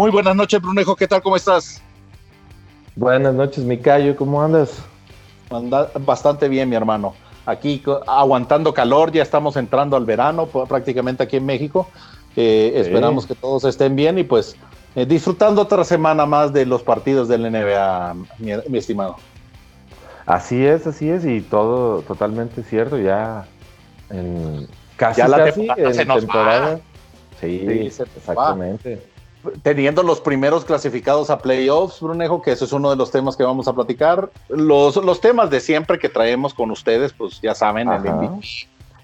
Muy buenas noches, Brunejo. ¿Qué tal? ¿Cómo estás? Buenas noches, Micayo. ¿Cómo andas? Anda bastante bien, mi hermano. Aquí aguantando calor, ya estamos entrando al verano prácticamente aquí en México. Eh, esperamos que todos estén bien y pues eh, disfrutando otra semana más de los partidos del NBA, mi, estimado. Así es, así es, y todo totalmente cierto, ya en casi, la temporada, Sí, exactamente. Teniendo los primeros clasificados a playoffs, Brunejo, que ese es uno de los temas que vamos a platicar. Los, los temas de siempre que traemos con ustedes, pues ya saben, el MVP,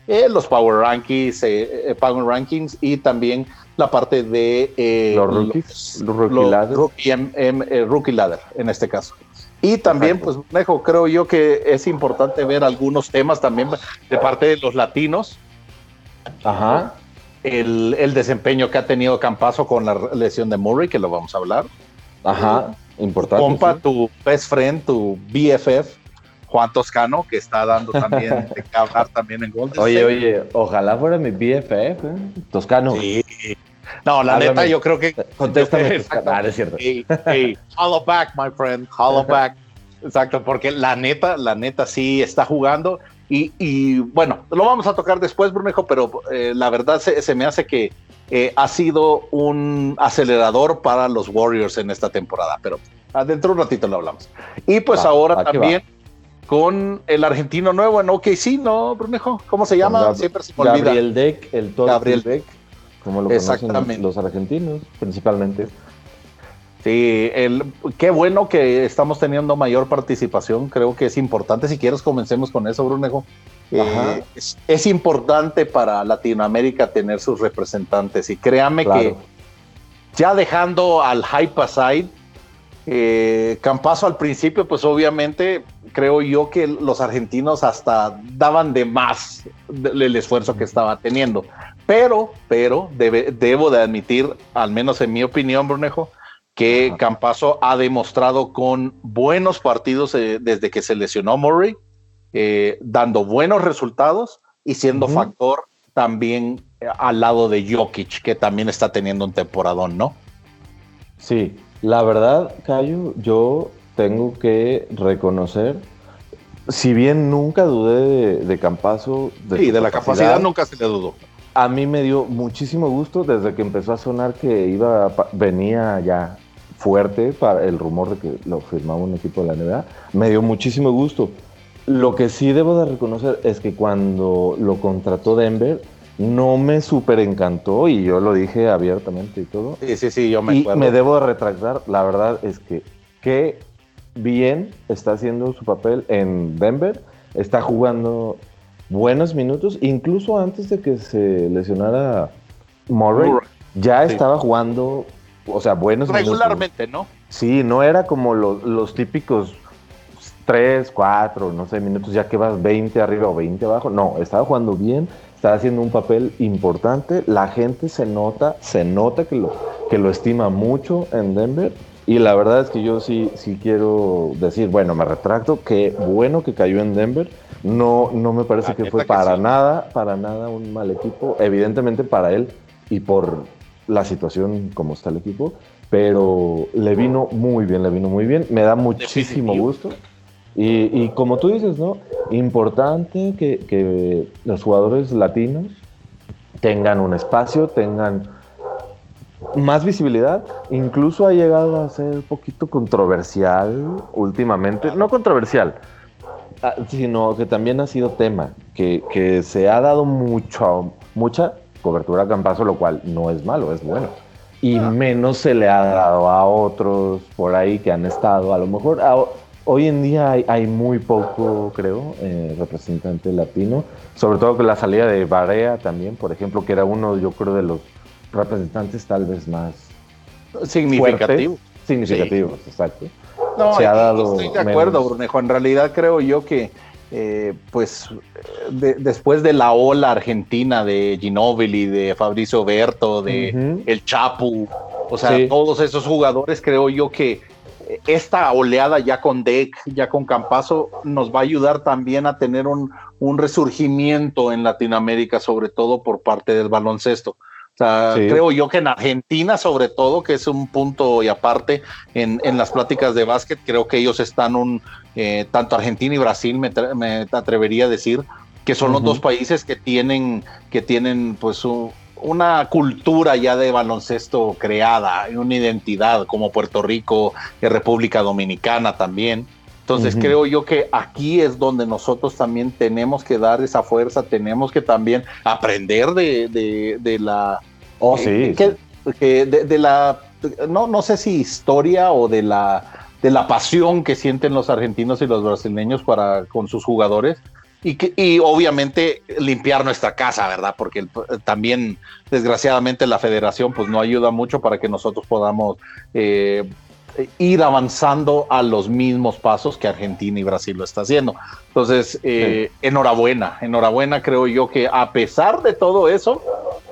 eh, los Power Rankings, eh, Power Rankings y también la parte de eh, los rookies, los, rookie, ladder. Rookie, ladder en este caso. Y también, pues, Nejo, creo yo que es importante ver algunos temas también de parte de los latinos. Ajá. El, el desempeño que ha tenido Campazo con la lesión de Murray, que lo vamos a hablar. Ajá, importante. Compa, tu best friend, tu BFF, Juan Toscano, que está dando también de hablar también en Golden Oye, oye, ojalá fuera mi BFF, ¿eh? Toscano. Sí, no, la neta, yo creo que. Contéstame. ah, es cierto. hollow back, my friend. Hollow back. Exacto, porque la neta, la neta sí está jugando. Y, bueno, lo vamos a tocar después, Brunejo, pero eh, la verdad se, me hace que eh, ha sido un acelerador para los Warriors en esta temporada. Pero adentro un ratito lo hablamos. Y pues ahora también con el argentino nuevo en OKC, ¿no, Brunejo? ¿Cómo se llama? Siempre se me olvida. Gabriel Deck, el todo Gabriel Deck como lo conocen los argentinos principalmente. Sí, el, qué bueno que estamos teniendo mayor participación, creo que es importante. Si quieres, comencemos con eso, Brunejo. Eh, es, importante para Latinoamérica tener sus representantes y créame que ya dejando al hype aside, eh, Campazo al principio, pues obviamente creo yo que los argentinos hasta daban de más el esfuerzo que estaba teniendo. Pero, pero debo de admitir, al menos en mi opinión, Brunejo, que Campazo ha demostrado con buenos partidos eh, desde que se lesionó Murray, eh, dando buenos resultados y siendo factor también al lado de Jokic, que también está teniendo un temporadón, ¿no? Sí, la verdad, Cayo, yo tengo que reconocer, si bien nunca dudé de, Campazo. De sí, de la capacidad nunca se le dudó. A mí me dio muchísimo gusto desde que empezó a sonar que iba, venía ya fuerte para el rumor de que lo firmaba un equipo de la NBA. Me dio muchísimo gusto. Lo que sí debo de reconocer es que cuando lo contrató Denver, no me súper encantó y yo lo dije abiertamente y todo. Sí, sí, sí, yo me y me debo de retractar. La verdad es que qué bien está haciendo su papel en Denver. Está jugando buenos minutos, incluso antes de que se lesionara Murray. Ya estaba jugando, o sea, buenos Regularmente, ¿no? Sí, no era como los, los típicos 3, 4, no sé, minutos, ya que vas 20 arriba o 20 abajo. No, estaba jugando bien está haciendo un papel importante. La gente se nota, se nota que lo, que lo estima mucho en Denver. Y la verdad es que yo sí, sí quiero decir, bueno, me retracto, qué bueno que cayó en Denver. No, no me parece que fue para nada, para nada un mal equipo. Evidentemente para él y por la situación como está el equipo, pero le vino muy bien, le vino muy bien. Me da muchísimo gusto. Y, como tú dices, ¿no? Importante que, los jugadores latinos tengan un espacio, tengan más visibilidad. Incluso ha llegado a ser un poquito controversial últimamente. No controversial, ah, sino que también ha sido tema, que, se ha dado mucho, mucha cobertura a Campazo, lo cual no es malo, es bueno. Y menos se le ha dado a otros por ahí que han estado, a lo mejor a, Hoy en día hay, muy poco, creo, eh, representante latino, sobre todo con la salida de Barea también, por ejemplo, que era uno, yo creo, de los representantes tal vez más significativos. Significativos, exacto. No, Se ha dado estoy de acuerdo, Brunejo. En realidad creo yo que, eh, pues, después de la ola argentina de Ginóbili, de Fabricio Berto, de El Chapu, o sea, todos esos jugadores creo yo que esta oleada ya con Deck, ya con Campazo, nos va a ayudar también a tener un, resurgimiento en Latinoamérica, sobre todo por parte del baloncesto. O sea, creo yo que en Argentina, sobre todo, que es un punto y aparte en, en las pláticas de básquet, creo que ellos están un, eh, tanto Argentina y Brasil, me, me, atrevería a decir, que son los dos países que tienen, que tienen pues una cultura ya de baloncesto creada, una identidad como Puerto Rico y República Dominicana también. Entonces creo yo que aquí es donde nosotros también tenemos que dar esa fuerza, tenemos que también aprender de, de, la... Oh, sí. de, la, no, no sé si historia o de la, de la pasión que sienten los argentinos y los brasileños para, con sus jugadores. Y, que, y obviamente limpiar nuestra casa, ¿verdad? Porque también, desgraciadamente, la federación pues no ayuda mucho para que nosotros podamos eh, ir avanzando a los mismos pasos que Argentina y Brasil lo está haciendo. Entonces, eh, enhorabuena, enhorabuena, creo yo que a pesar de todo eso,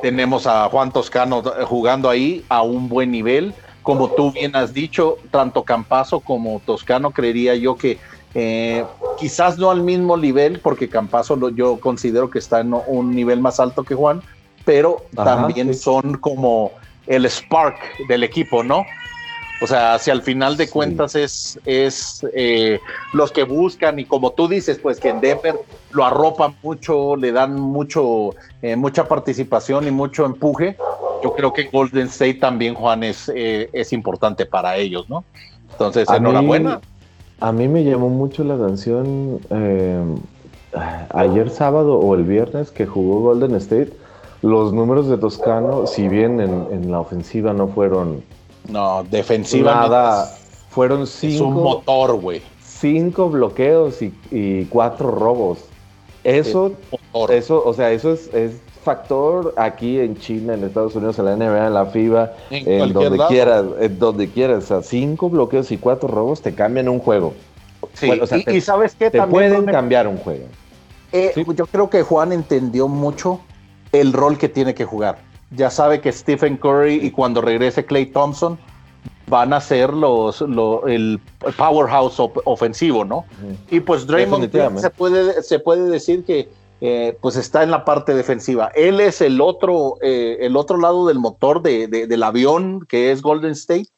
tenemos a Juan Toscano jugando ahí a un buen nivel. Como tú bien has dicho, tanto Campazo como Toscano creería yo que eh, quizás no al mismo nivel, porque Campazo yo considero que está en un nivel más alto que Juan, pero también son como el spark del equipo, ¿no? O sea, si al final de cuentas es, es eh, los que buscan y como tú dices, pues que en Denver lo arropan mucho, le dan mucho, eh, mucha participación y mucho empuje, yo creo que Golden State también, Juan, es, eh, es importante para ellos, ¿no? Entonces, enhorabuena. a mí me llamó mucho la atención ayer sábado o el viernes que jugó Golden State. Los números de Toscano, si bien en, en la ofensiva no fueron no, defensivamente. Nada. Fueron cinco. Es un motor, güey. Cinco bloqueos y, cuatro robos. Eso, eso, o sea, eso es, factor aquí en China, en Estados Unidos, en la NBA, en la FIBA, en, donde quieras, en donde quieras. O sea, cinco bloqueos y cuatro robos te cambian un juego. Sí, y, sabes qué te pueden cambiar un juego. Eh, yo creo que Juan entendió mucho el rol que tiene que jugar ya sabe que Stephen Curry y cuando regrese Clay Thompson van a ser los, el powerhouse ofensivo, ¿no? Y pues Draymond se puede, se puede decir que eh, pues está en la parte defensiva. Él es el otro, eh, el otro lado del motor de, del avión que es Golden State,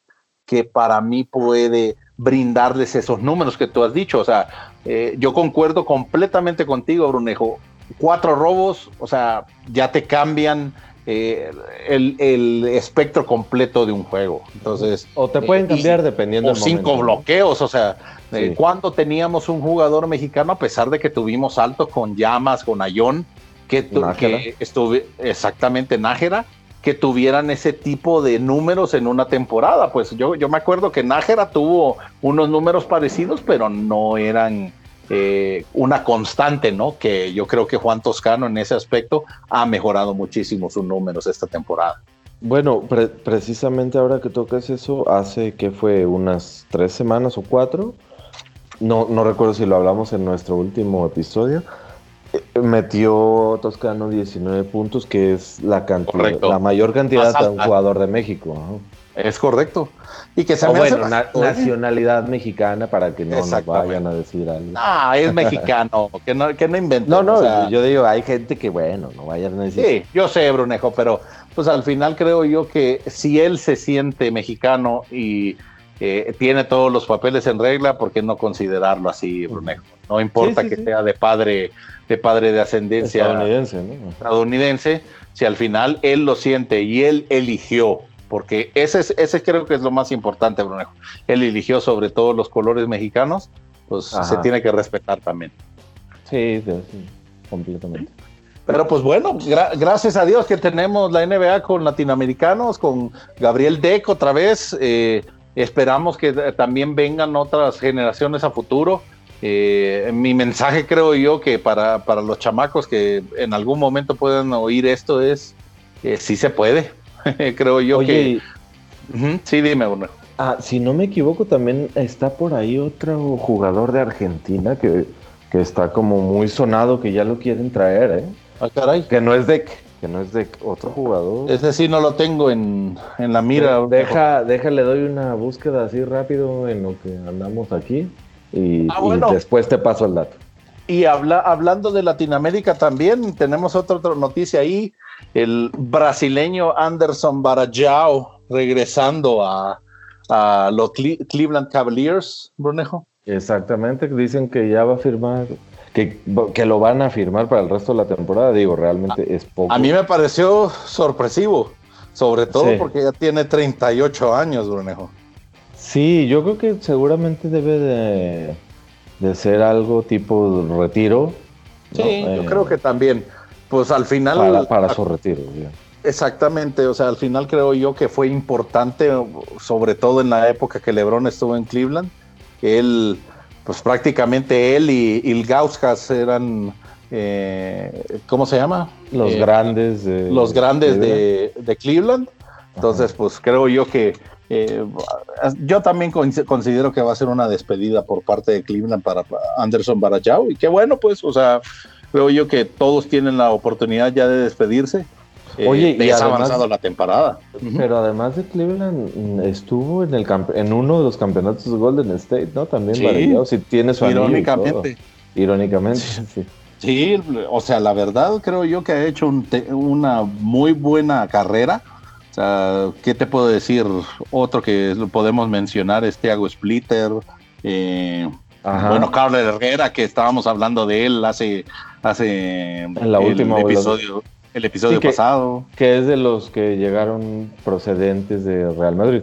que para mí puede brindarles esos números que tú has dicho. O sea, eh, yo concuerdo completamente contigo, Brunejo. Cuatro robos, o sea, ya te cambian eh, el, espectro completo de un juego. Entonces, o te pueden cambiar dependiendo. O cinco bloqueos, o sea, eh, cuando teníamos un jugador mexicano, a pesar de que tuvimos alto con Llamas, con Ayón, que, que estuve exactamente Nájera, que tuvieran ese tipo de números en una temporada. Pues yo, yo me acuerdo que Nájera tuvo unos números parecidos, pero no eran eh, una constante, ¿no? Que yo creo que Juan Toscano en ese aspecto ha mejorado muchísimo sus números esta temporada. Bueno, precisamente ahora que tocas eso, hace que fue unas tres semanas o cuatro, no, no recuerdo si lo hablamos en nuestro último episodio, eh, metió Toscano 19 puntos, que es la, cantidad, la mayor cantidad de un jugador de México. Es correcto. Y que se bueno, nacionalidad mexicana para que no nos vayan a decir algo. Ah, es mexicano, que no, que no inventen. No, no, yo digo, hay gente que, bueno, no vayan a decir. Sí, yo sé, Brunejo, pero pues al final creo yo que si él se siente mexicano y eh, tiene todos los papeles en regla, ¿por qué no considerarlo así, Brunejo? No importa que sea de padre, de padre de ascendencia estadounidense, estadounidense, si al final él lo siente y él eligió porque ese, ese creo que es lo más importante, Brunejo. Él eligió sobre todo los colores mexicanos, pues se tiene que respetar también. Sí, sí, completamente. Pero pues bueno, gracias a Dios que tenemos la NBA con latinoamericanos, con Gabriel Deck otra vez. Eh, esperamos que también vengan otras generaciones a futuro. Eh, mi mensaje creo yo que para, para, los chamacos que en algún momento puedan oír esto es, que sí se puede, creo yo que... Sí, dime, uno. Ah, si no me equivoco, también está por ahí otro jugador de Argentina que, está como muy sonado, que ya lo quieren traer, ¿eh? Ah, caray. Que no es de que no es de otro jugador. Ese sí no lo tengo en, la mira. Deja, déjale, doy una búsqueda así rápido en lo que andamos aquí y, ah, y después te paso el dato. y habla, hablando de Latinoamérica también, tenemos otra, otra noticia ahí. El brasileño Anderson Barajao regresando a, a los Cleveland Cavaliers, Brunejo. Exactamente, dicen que ya va a firmar, que, que, lo van a firmar para el resto de la temporada. Digo, realmente es poco. A mí me pareció sorpresivo, sobre todo porque ya tiene 38 años, Brunejo. Sí, yo creo que seguramente debe de, de ser algo tipo retiro. Sí, yo creo que también. Pues al final. Para, para su retiro, Exactamente, o sea, al final creo yo que fue importante, sobre todo en la época que LeBron estuvo en Cleveland. Él, pues prácticamente él y, y Gauskas eran, eh, ¿cómo se llama? Los eh, grandes de Los grandes De, de, Cleveland. Entonces, pues creo yo que eh, yo también considero que va a ser una despedida por parte de Cleveland para Anderson Barajao y qué bueno, pues, o sea, creo yo que todos tienen la oportunidad ya de despedirse eh, Oye, y ha avanzado la temporada. Pero además de Cleveland, mm, estuvo en el en uno de los campeonatos de Golden State, ¿no? También sí, si tiene su Irónicamente. Irónicamente, sí. sí. o sea, la verdad creo yo que ha hecho una muy buena carrera. O sea, ¿qué te puedo decir? Otro que podemos mencionar es Thiago Splitter. Eh, bueno, Carlos Herrera, que estábamos hablando de él hace, hace en la última episodio el episodio pasado. Que es de los que llegaron procedentes de Real Madrid.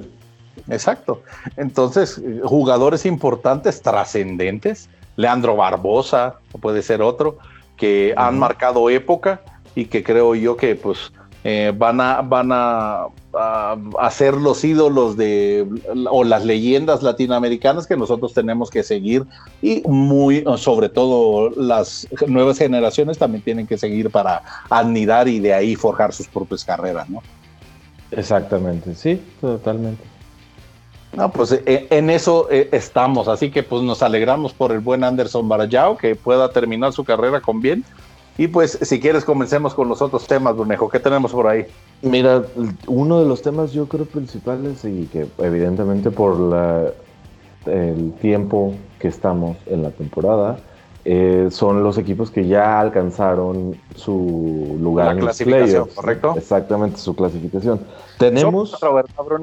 Exacto. Entonces, jugadores importantes, trascendentes, Leandro Barbosa, puede ser otro, que han marcado época y que creo yo que pues eh, van, a, van a, a, ser los ídolos de o las leyendas latinoamericanas que nosotros tenemos que seguir y muy sobre todo las nuevas generaciones también tienen que seguir para anidar y de ahí forjar sus propias carreras, ¿no? Exactamente, sí, totalmente. No, pues eh, en eso eh, estamos, así que pues nos alegramos por el buen Anderson Barayao que pueda terminar su carrera con bien y pues, si quieres, comencemos con los otros temas, Brunejo. ¿Qué tenemos por ahí? Mira, uno de los temas yo creo principales y que evidentemente por la, el tiempo que estamos en la temporada, eh, son los equipos que ya alcanzaron su lugar en clasificación, ¿correcto? Exactamente, su clasificación. Tenemos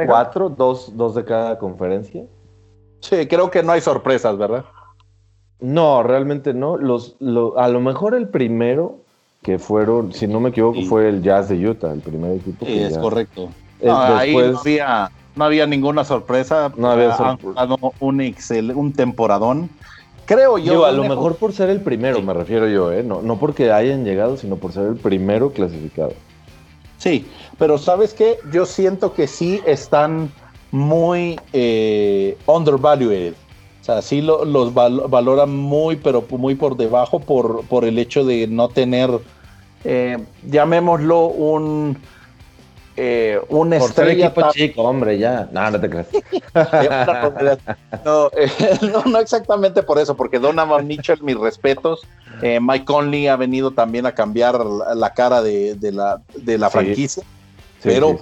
cuatro, dos, dos de cada conferencia. Sí, creo que no hay sorpresas, ¿verdad? No, realmente no. Los, a lo mejor el primero que fueron, si no me equivoco, fue el Jazz de Utah, el primer equipo. Sí, es correcto. Eh, ahí no había, no había, ninguna sorpresa. No había sorpresa. Un, excel, un temporadón. Creo yo. a lo mejor por ser el primero, me refiero yo, ¿eh? No, no porque hayan llegado, sino por ser el primero clasificado. Sí, pero ¿sabes qué? Yo siento que sí están muy eh, undervalued. O sea, sí los valoran muy, pero muy por debajo por, por el hecho de no tener, eh, llamémoslo un, eh, una estrella. chico, hombre, ya. No, no te creas. Eh, no, no, exactamente por eso, porque Donovan Mitchell, mis respetos. Mike Conley ha venido también a cambiar la, cara de, la, de la franquicia. pero,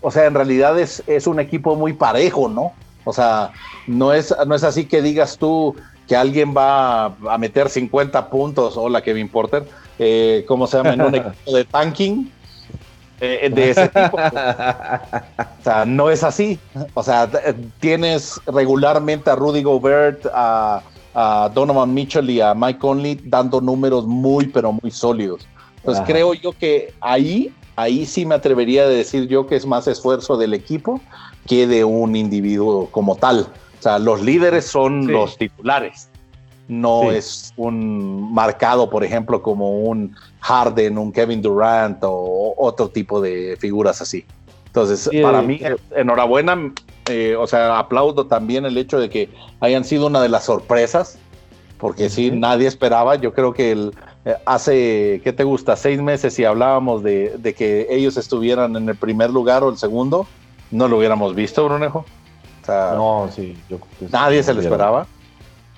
o sea, en realidad es, es un equipo muy parejo, ¿no? O sea, no es, no es así que digas tú que alguien va a meter 50 puntos, hola Kevin Porter, eh, ¿cómo se llama? En un equipo de tanking eh, de ese tipo. o sea, no es así. O sea, tienes regularmente a Rudy Gobert, a, Donovan Mitchell y a Mike Conley dando números muy, pero muy sólidos. Entonces creo yo que ahí, ahí sí me atrevería a decir yo que es más esfuerzo del equipo que de un individuo como tal. O sea, los líderes son los titulares. No es un marcado, por ejemplo, como un Harden, un Kevin Durant o otro tipo de figuras así. Entonces, para mí, enhorabuena. Eh, o sea, aplaudo también el hecho de que hayan sido una de las sorpresas, porque sí, nadie esperaba. Yo creo que el, eh, hace, ¿qué te gusta? Seis meses si hablábamos de, de, que ellos estuvieran en el primer lugar o el segundo, no lo hubiéramos visto, Brunejo. no, sí, nadie se lo esperaba.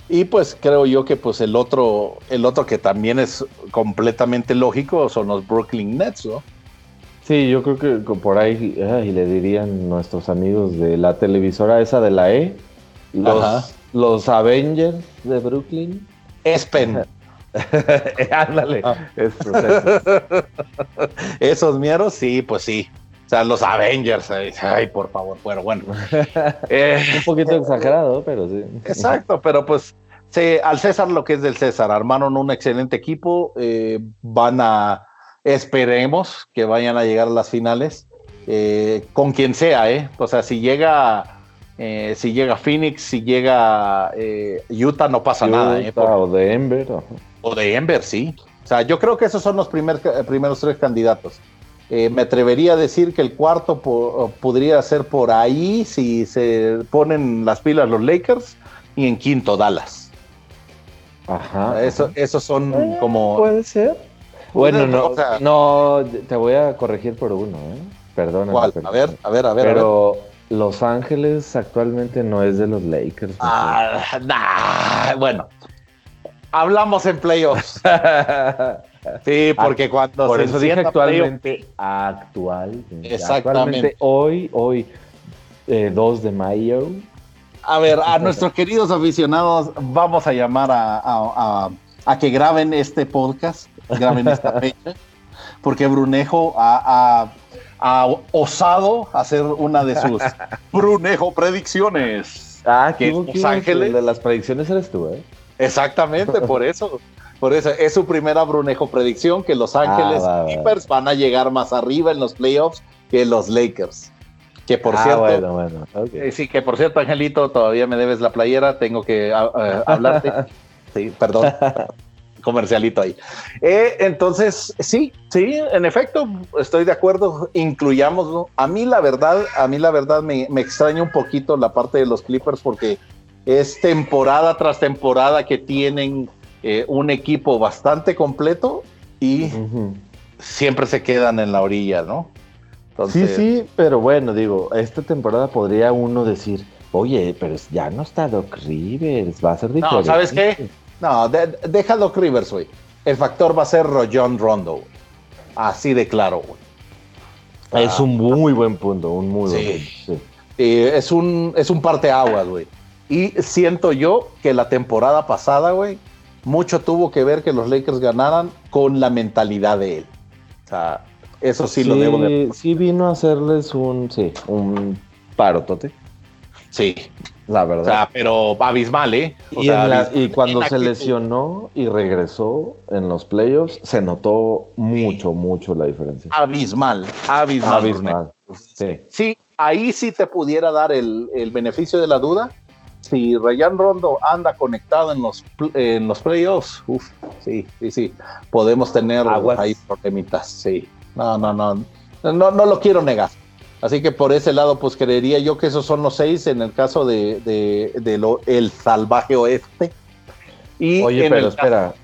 Y pues creo yo que pues el otro, el otro que también es completamente lógico son los Brooklyn Nets, ¿no? Sí, yo creo que por ahí y le dirían nuestros amigos de la televisora esa de la E, los, los Avengers de Brooklyn. Espen. Ándale. Ah. Esos mieros, sí, pues sí. O sea, los Avengers, ay, por favor, bueno, bueno. Eh, un poquito exagerado, pero sí. Exacto, pero pues sí, al César lo que es del César, armaron un excelente equipo, eh, van a, esperemos que vayan a llegar a las finales, eh, con quien sea, ¿eh? O sea, si llega... si llega Phoenix, si llega Utah, no pasa nada. ¿eh? o de Ember. O de Ember, sí. O sea, yo creo que esos son los primer, primeros tres candidatos. Eh, me atrevería a decir que el cuarto podría ser por ahí si se ponen las pilas los Lakers y en quinto Dallas. Ajá. Eso, esos son eh, como. Puede ser. Bueno, no, no, te voy a corregir por uno, ¿eh? Perdona. A ver, a ver, a ver. Pero Los Ángeles actualmente no es de los Lakers. Ah, bueno. Hablamos en playoffs. Sí, porque cuando Por eso dije actualmente, actual. Exactamente. hoy, hoy, 2 eh, de mayo. A ver, a nuestros queridos aficionados, vamos a llamar a, que graben este podcast, graben esta fecha, porque Brunejo ha, osado hacer una de sus Brunejo predicciones. Ah, que Los Ángeles. de las predicciones eres tú, ¿eh? Exactamente, por eso. Por eso es su primera Brunejo predicción que Los Ángeles ah, Clippers van a llegar más arriba en los playoffs que los Lakers. Que por ah, cierto, bueno, bueno. Eh, sí, que por cierto, Angelito, todavía me debes la playera, tengo que ah, hablarte. sí, perdón. comercialito ahí. Eh, entonces, sí, sí, en efecto, estoy de acuerdo, incluyámoslo. A mí la verdad, a mí la verdad me, me extraña un poquito la parte de los Clippers porque es temporada tras temporada que tienen eh, un equipo bastante completo y siempre se quedan en la orilla, ¿no? sí, sí, pero bueno, digo, esta temporada podría uno decir, oye, pero ya no está Doc Rivers, va a ser diferente. No, ¿sabes qué? No, deja Doc Rivers, güey. El factor va a ser John Rondo, Así de claro, güey. Es un muy buen punto, un muy buen punto. Sí. es un, es un parteaguas, güey. Y siento yo que la temporada pasada, güey, mucho tuvo que ver que los Lakers ganaran con la mentalidad de él. O sea, eso sí, lo debo de... Sí vino a hacerles un, sí, un parotote. Sí. La verdad. O sea, pero abismal, ¿eh? y, cuando se lesionó y regresó en los playoffs, se notó mucho, mucho la diferencia. Abismal, abismal. Abismal. Sí. sí, ahí sí te pudiera dar el, el beneficio de la duda, si Rayan Rondo anda conectado en los, en los playoffs, uff, sí, sí, sí, podemos tener ahí problemitas, sí. No, no, no, no, no lo quiero negar. Así que por ese lado, pues creería yo que esos son los seis en el caso de, de, lo, el salvaje oeste. Y Oye, pero espera,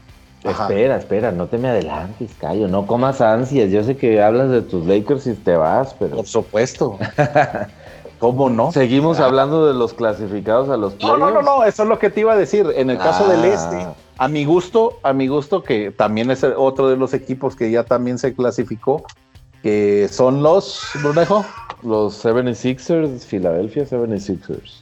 espera, espera, no te me adelantes, Cayo, no comas ansias. Yo sé que hablas de tus Lakers y te vas, pero. Por supuesto. ¿Cómo no? Seguimos hablando de los clasificados a los playoffs. No, no, no, no, eso es lo que te iba a decir. En el caso del ah. este, a mi gusto, a mi gusto, que también es otro de los equipos que ya también se clasificó, que son los, Brunejo. Los 76ers, Philadelphia 76ers.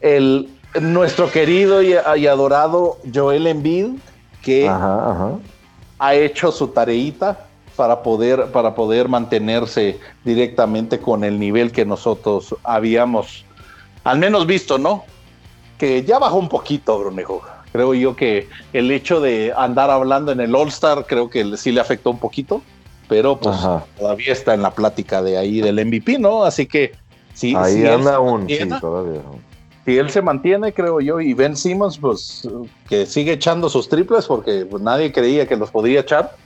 El, nuestro querido y, adorado Joel Embiid, que ha hecho su tareita para poder, para poder mantenerse directamente con el nivel que nosotros habíamos al menos visto, ¿no? Que ya bajó un poquito, Brunejo. Creo yo que el hecho de andar hablando en el All Star, creo que sí le afectó un poquito, pero pues todavía está en la plática de ahí del MVP, ¿no? Así que sí. Ahí anda aún, sí, todavía. Si él se mantiene, creo yo, y Ben Simmons, pues que sigue echando sus triples porque pues, nadie creía que los podría echar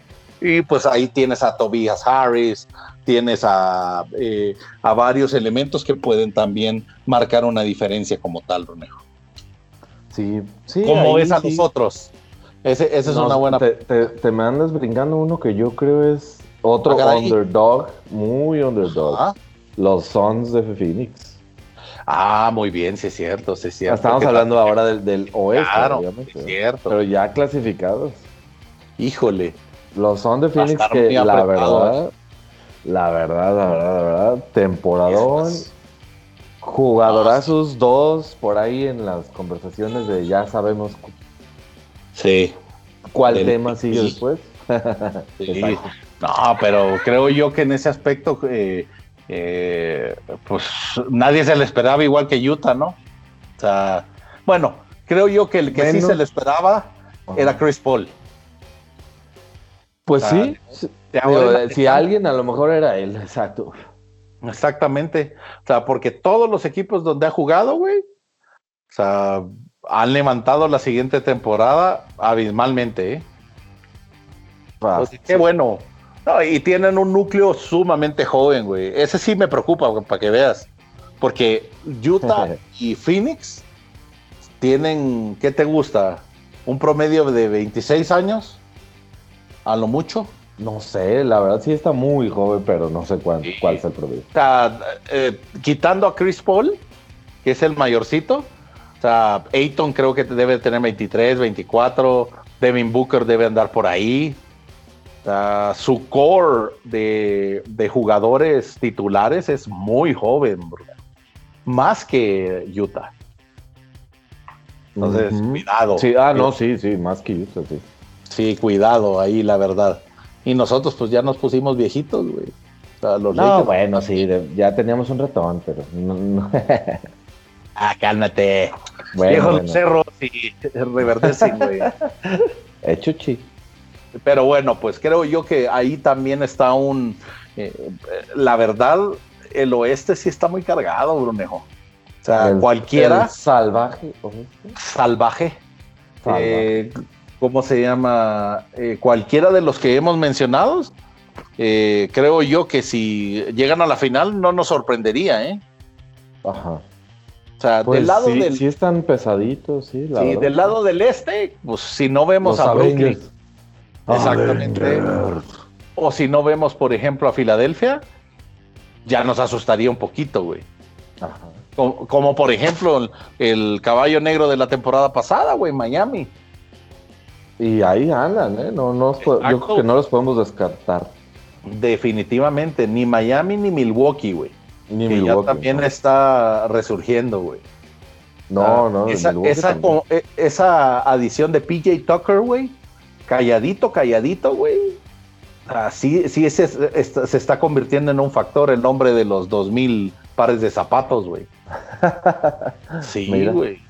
y pues ahí tienes a Tobias Harris, tienes a, eh, a varios elementos que pueden también marcar una diferencia como tal, Ronejo. Sí, sí. Como es a nosotros. Ese, esa es una buena. Te, te, me andas brincando uno que yo creo es otro ah, underdog, muy underdog. Los Suns de Phoenix. Ah, muy bien, sí es cierto, sí es cierto. Estamos hablando ahora del, del oeste, claro, Es cierto. Pero ya clasificados. Híjole, los son de Phoenix que la verdad, la verdad, la verdad, la verdad, temporadón, jugadorazos dos por ahí en las conversaciones de ya sabemos. Sí. ¿Cuál tema sigue después? No, pero creo yo que en ese aspecto, eh, eh, pues nadie se le esperaba igual que Utah, ¿no? O sea, bueno, creo yo que el que sí se le esperaba era Chris Paul. Pues sí, si alguien a lo mejor era él, exacto. Exactamente. O sea, porque todos los equipos donde ha jugado, güey, o sea, han levantado la siguiente temporada abismalmente, ¿eh? Pues, qué bueno. y tienen un núcleo sumamente joven, güey. Ese sí me preocupa, para que veas. Porque Utah y Phoenix tienen, ¿qué te gusta? ¿Un promedio de 26 años? A lo mucho. No sé, la verdad sí está muy joven, pero no sé cuál, cuál es el promedio. Eh, quitando a Chris Paul, que es el mayorcito, o sea, Ayton creo que debe tener 23, 24, Devin Booker debe andar por ahí. su core de, jugadores titulares es muy joven, más que Utah. Entonces, cuidado. Sí, ah, no, sí, sí, más que Utah, sí. Sí, cuidado ahí, la verdad. Y nosotros pues ya nos pusimos viejitos, güey. no, bueno, sí, ya teníamos un ratón, pero no, ah, cálmate. Bueno, Viejos cerros y reverdecen, güey. Hecho, chi. Pero bueno, pues creo yo que ahí también está un... Eh, la verdad, el oeste sí está muy cargado, Brunejo. O sea, cualquiera... salvaje. Salvaje. Eh, ¿cómo se llama? Eh, cualquiera de los que hemos mencionado, eh, creo yo que si llegan a la final no nos sorprendería, ¿eh? Ajá. O sea, del pues lado del. Sí, están pesaditos, sí. sí, del lado del este, pues si no vemos a Brooklyn. Exactamente. O si no vemos, por ejemplo, a Filadelfia, ya nos asustaría un poquito, güey. Ajá. Como, por ejemplo el, el, caballo negro de la temporada pasada, güey, Miami. Y ahí andan, ¿eh? No, no, yo creo que no los podemos descartar. Definitivamente, ni Miami ni Milwaukee, güey. Ni que Milwaukee. Ya también está resurgiendo, güey. No, ah, no, esa, esa, e, esa, adición de PJ Tucker, güey, calladito, calladito, güey. Ah, sí, sí se, se, está convirtiendo en un factor el nombre de los 2000 pares de zapatos, güey. sí, güey.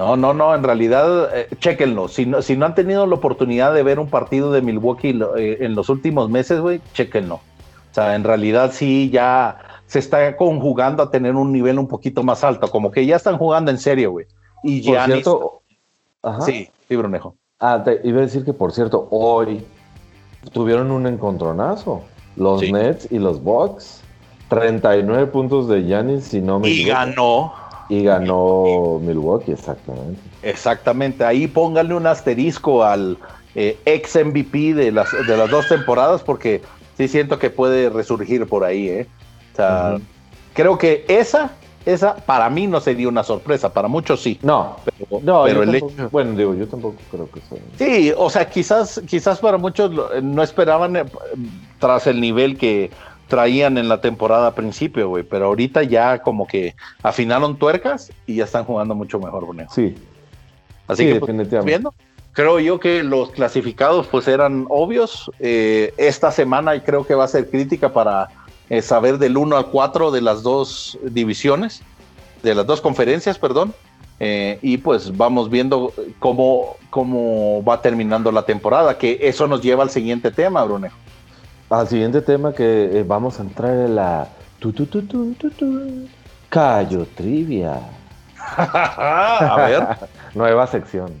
No, no, no, en realidad, eh, chéquenlo. Si no, si no han tenido la oportunidad de ver un partido de Milwaukee eh, en los últimos meses, güey, chéquenlo. O sea, en realidad sí ya se está conjugando a tener un nivel un poquito más alto, como que ya están jugando en serio, güey. Y ya. cierto, Sí, sí, Brunejo. Ah, te iba a decir que, por cierto, hoy tuvieron un encontronazo. Los Nets y los Bucks. 39 puntos de Giannis, si no me Y ganó y ganó Milwaukee, exactamente. Exactamente. Ahí pónganle un asterisco al eh, ex MVP de las, de las dos temporadas, porque sí siento que puede resurgir por ahí, ¿eh? O sea, creo que esa, esa para mí no sería una sorpresa, para muchos sí. No, pero, no, el bueno, digo, yo tampoco creo que sea. Sí, o sea, quizás, quizás para muchos no esperaban eh, tras el nivel que traían en la temporada a principio, güey, pero ahorita ya como que afinaron tuercas y ya están jugando mucho mejor, güey. Sí. Así que, pues, viendo, creo yo que los clasificados pues eran obvios. Eh, esta semana creo que va a ser crítica para eh, saber del 1 al 4 de las dos divisiones, de las dos conferencias, perdón. Eh, y pues vamos viendo cómo, cómo va terminando la temporada, que eso nos lleva al siguiente tema, Brunejo al siguiente tema que eh, vamos a entrar en la tu, tu, tu, tu, tu, Cayo Trivia. a ver. Nueva sección.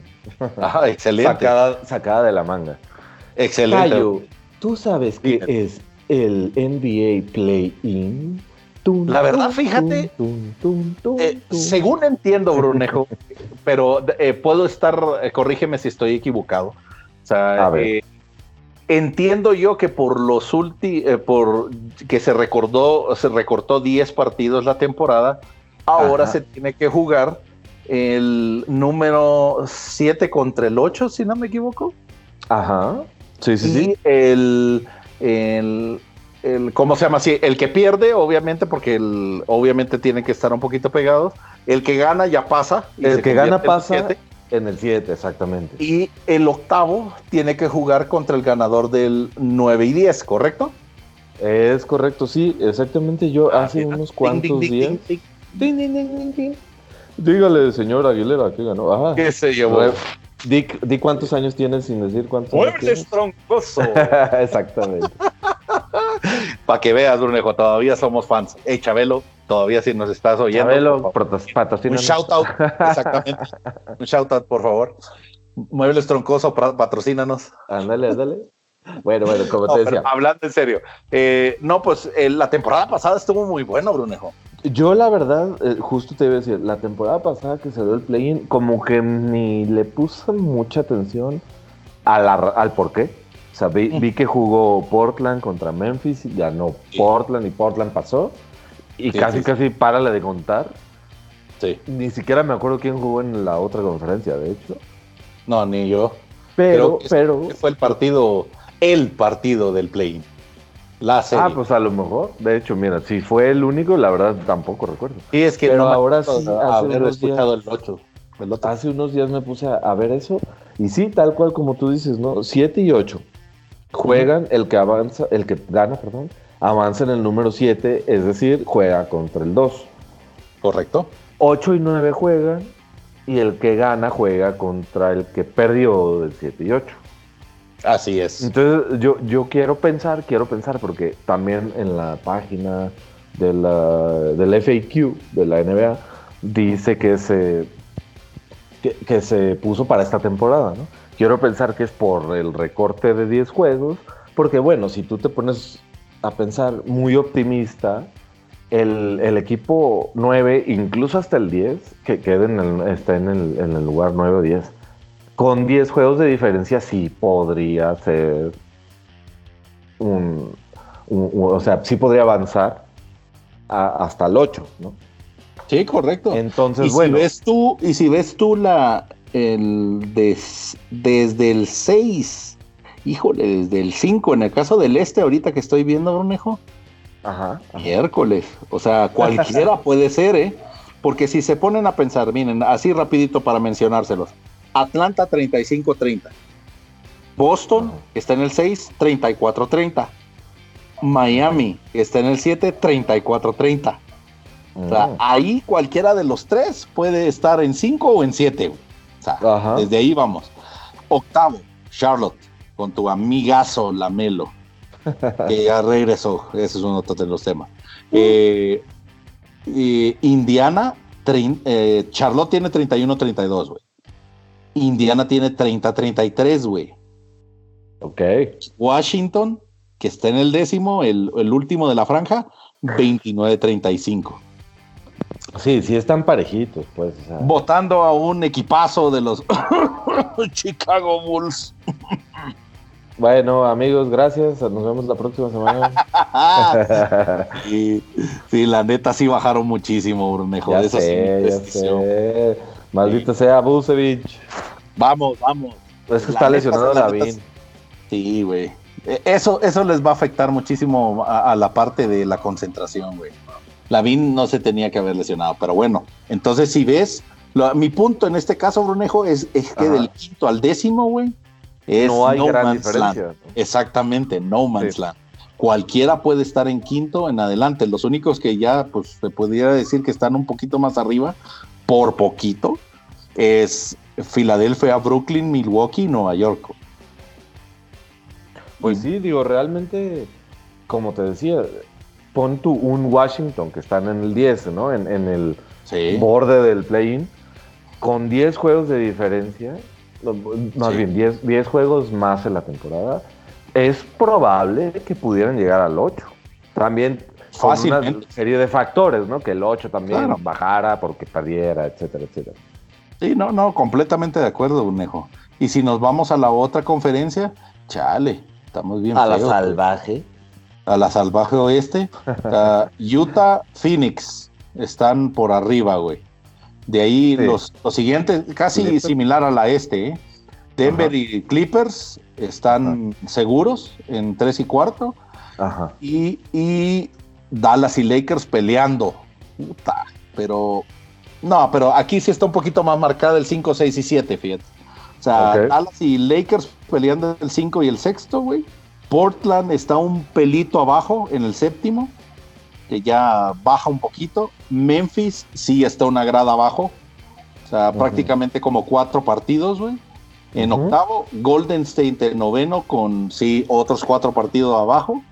Ah, excelente. Sacada, de la manga. Excelente. Cayo, ¿tú sabes qué es el NBA Play-In? La verdad, fíjate, eh, según entiendo, Brunejo, pero eh, puedo estar, corrígeme si estoy equivocado. O sea, a ver. Entiendo yo que por los últimos, eh, por que se recordó, se recortó 10 partidos la temporada, ahora se tiene que jugar el número 7 contra el 8, si no me equivoco. Ajá. Sí, sí, sí. El, el, el, ¿cómo se llama así? El que pierde, obviamente, porque el, obviamente tienen que estar un poquito pegados. El que gana ya pasa. El que gana pasa. En el 7, exactamente. Y el octavo tiene que jugar contra el ganador del 9 y 10, ¿correcto? Es correcto, sí, exactamente. Yo ah, hace unos cuantos días. Dígale, señor Aguilera, ¿qué ganó? Ajá. ¿Qué se llevó? Di, di, cuántos años tienes sin decir cuántos Muebles troncoso. Exactamente. Para que veas, Brunejo, todavía somos fans. Hey, Chabelo, todavía si nos estás oyendo. Chabelo, Un shout out, exactamente. Un shout out, por favor. Muebles troncoso, patrocínanos. Ándale, ándale. Bueno, bueno, como te decía. Hablando en serio. Eh, no, pues eh, la temporada pasada estuvo muy bueno, Brunejo. Yo la verdad, eh, justo te iba a decir, la temporada pasada que se dio el play-in, como que ni le puse mucha atención al por qué. O sea, vi, que jugó Portland contra Memphis, ganó Portland y Portland pasó. Y casi, casi párale de contar. Sí. Ni siquiera me acuerdo quién jugó en la otra conferencia, de hecho. No, ni yo. Pero, pero. Fue el partido, el partido del play-in. Ah, pues a lo mejor. De hecho, mira, si fue el único, la verdad tampoco recuerdo. Sí, es que Pero ahora sí, haber escuchado el 8. Hace unos días me puse a, ver eso. Y sí, tal cual como tú dices, ¿no? 7 y 8 juegan, el que avanza, el que gana, perdón, avanza en el número 7, es decir, juega contra el 2. Correcto. 8 y 9 juegan y el que gana juega contra el que perdió del 7 y 8. Así es. Entonces yo, yo quiero pensar, quiero pensar, porque también en la página de la, del FAQ de la NBA dice que se, que, se puso para esta temporada, ¿no? Quiero pensar que es por el recorte de 10 juegos, porque bueno, si tú te pones a pensar muy optimista, el, equipo 9, incluso hasta el 10, que quede en el, está en el, en el lugar 9 o 10, con 10 juegos de diferencia sí podría ser un, o sea, sí podría avanzar hasta el 8, ¿no? Sí, correcto. Entonces, y bueno. Si ves tú, y si ves tú la, el desde el 6, híjole, desde el 5, en el caso del este, ahorita que estoy viendo, Brunejo, ajá, miércoles, o sea, cualquiera puede ser, ¿eh? Porque si se ponen a pensar, miren, así rapidito para mencionárselos, Atlanta 35-30. Boston está en el 6, 34-30. Miami está en el 7, 34-30. O sea, mm. ahí cualquiera de los tres puede estar en 5 o en 7. O sea, desde ahí vamos. Octavo, Charlotte, con tu amigazo Lamelo, que ya regresó. Ese es uno de los temas. Eh, Indiana, eh, Charlotte tiene 31-32, güey. Indiana tiene 30-33, güey. Ok. Washington, que está en el décimo, el, último de la franja, 29-35. Sí, sí están parejitos, pues. Votando a un equipazo de los Chicago Bulls. Bueno, amigos, gracias. Nos vemos la próxima semana. sí, sí, la neta sí bajaron muchísimo, Brunejo. Ya sé, ya sé. Maldito sea Busevich. Vamos, vamos. Es que está lesionado David. Sí, güey. E, eso, eso les va a afectar muchísimo a, la parte de la concentración, güey. Lavín no se tenía que haber lesionado, pero bueno, entonces si ves, mi punto en este caso, Brunejo, es, que del quinto al décimo, güey, es no hay gran diferencia. Exactamente, no man's land. Cualquiera puede estar en quinto en adelante. Los únicos que ya, pues, se pudiera decir que están un poquito más arriba, por poquito, es Filadelfia, Brooklyn, Milwaukee, Nueva York. Pues sí, digo, realmente, como te decía, pon tú un Washington que están en el 10, ¿no? En, el borde del play-in, con 10 juegos de diferencia, más bien 10, 10 juegos más en la temporada, es probable que pudieran llegar al 8. También Fácil. una serie de factores, ¿no? Que el 8 también bajara porque perdiera, etcétera, etcétera. Sí, no, no, completamente de acuerdo, Unejo. Y si nos vamos a la otra conferencia, chale, estamos bien. A la salvaje. A la salvaje oeste. Utah, Phoenix están por arriba, güey. De ahí los, siguientes, casi similar a la este, ¿eh? Denver y Clippers están seguros en 3 y cuarto. Ajá. Y, y Dallas y Lakers peleando. Puta, pero No, pero aquí sí está un poquito más marcada el 5, 6 y 7, fíjate. O sea, Dallas y Lakers peleando el 5 y el sexto, güey. Portland está un pelito abajo en el séptimo, que ya baja un poquito. Memphis sí está una grada abajo. O sea, prácticamente como cuatro partidos, güey. En octavo, Golden State en noveno con sí otros cuatro partidos abajo.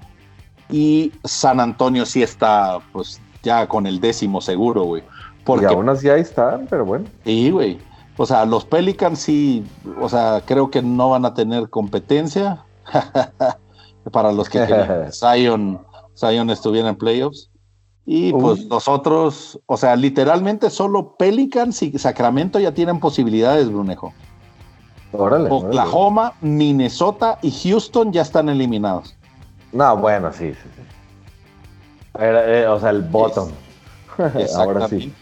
Y San Antonio sí está, pues, ya con el décimo seguro, güey. Porque, y aún así ahí están, pero bueno. Sí, güey. O sea, los Pelicans sí, o sea, creo que no van a tener competencia. para los que Zion, Zion estuviera en playoffs. Y pues los otros, o sea, literalmente solo Pelicans y Sacramento ya tienen posibilidades, Brunejo. Oklahoma, Minnesota y Houston ya están eliminados. No, bueno, sí, sí, sí. Eh, o sea, el bottom. Ahora sí.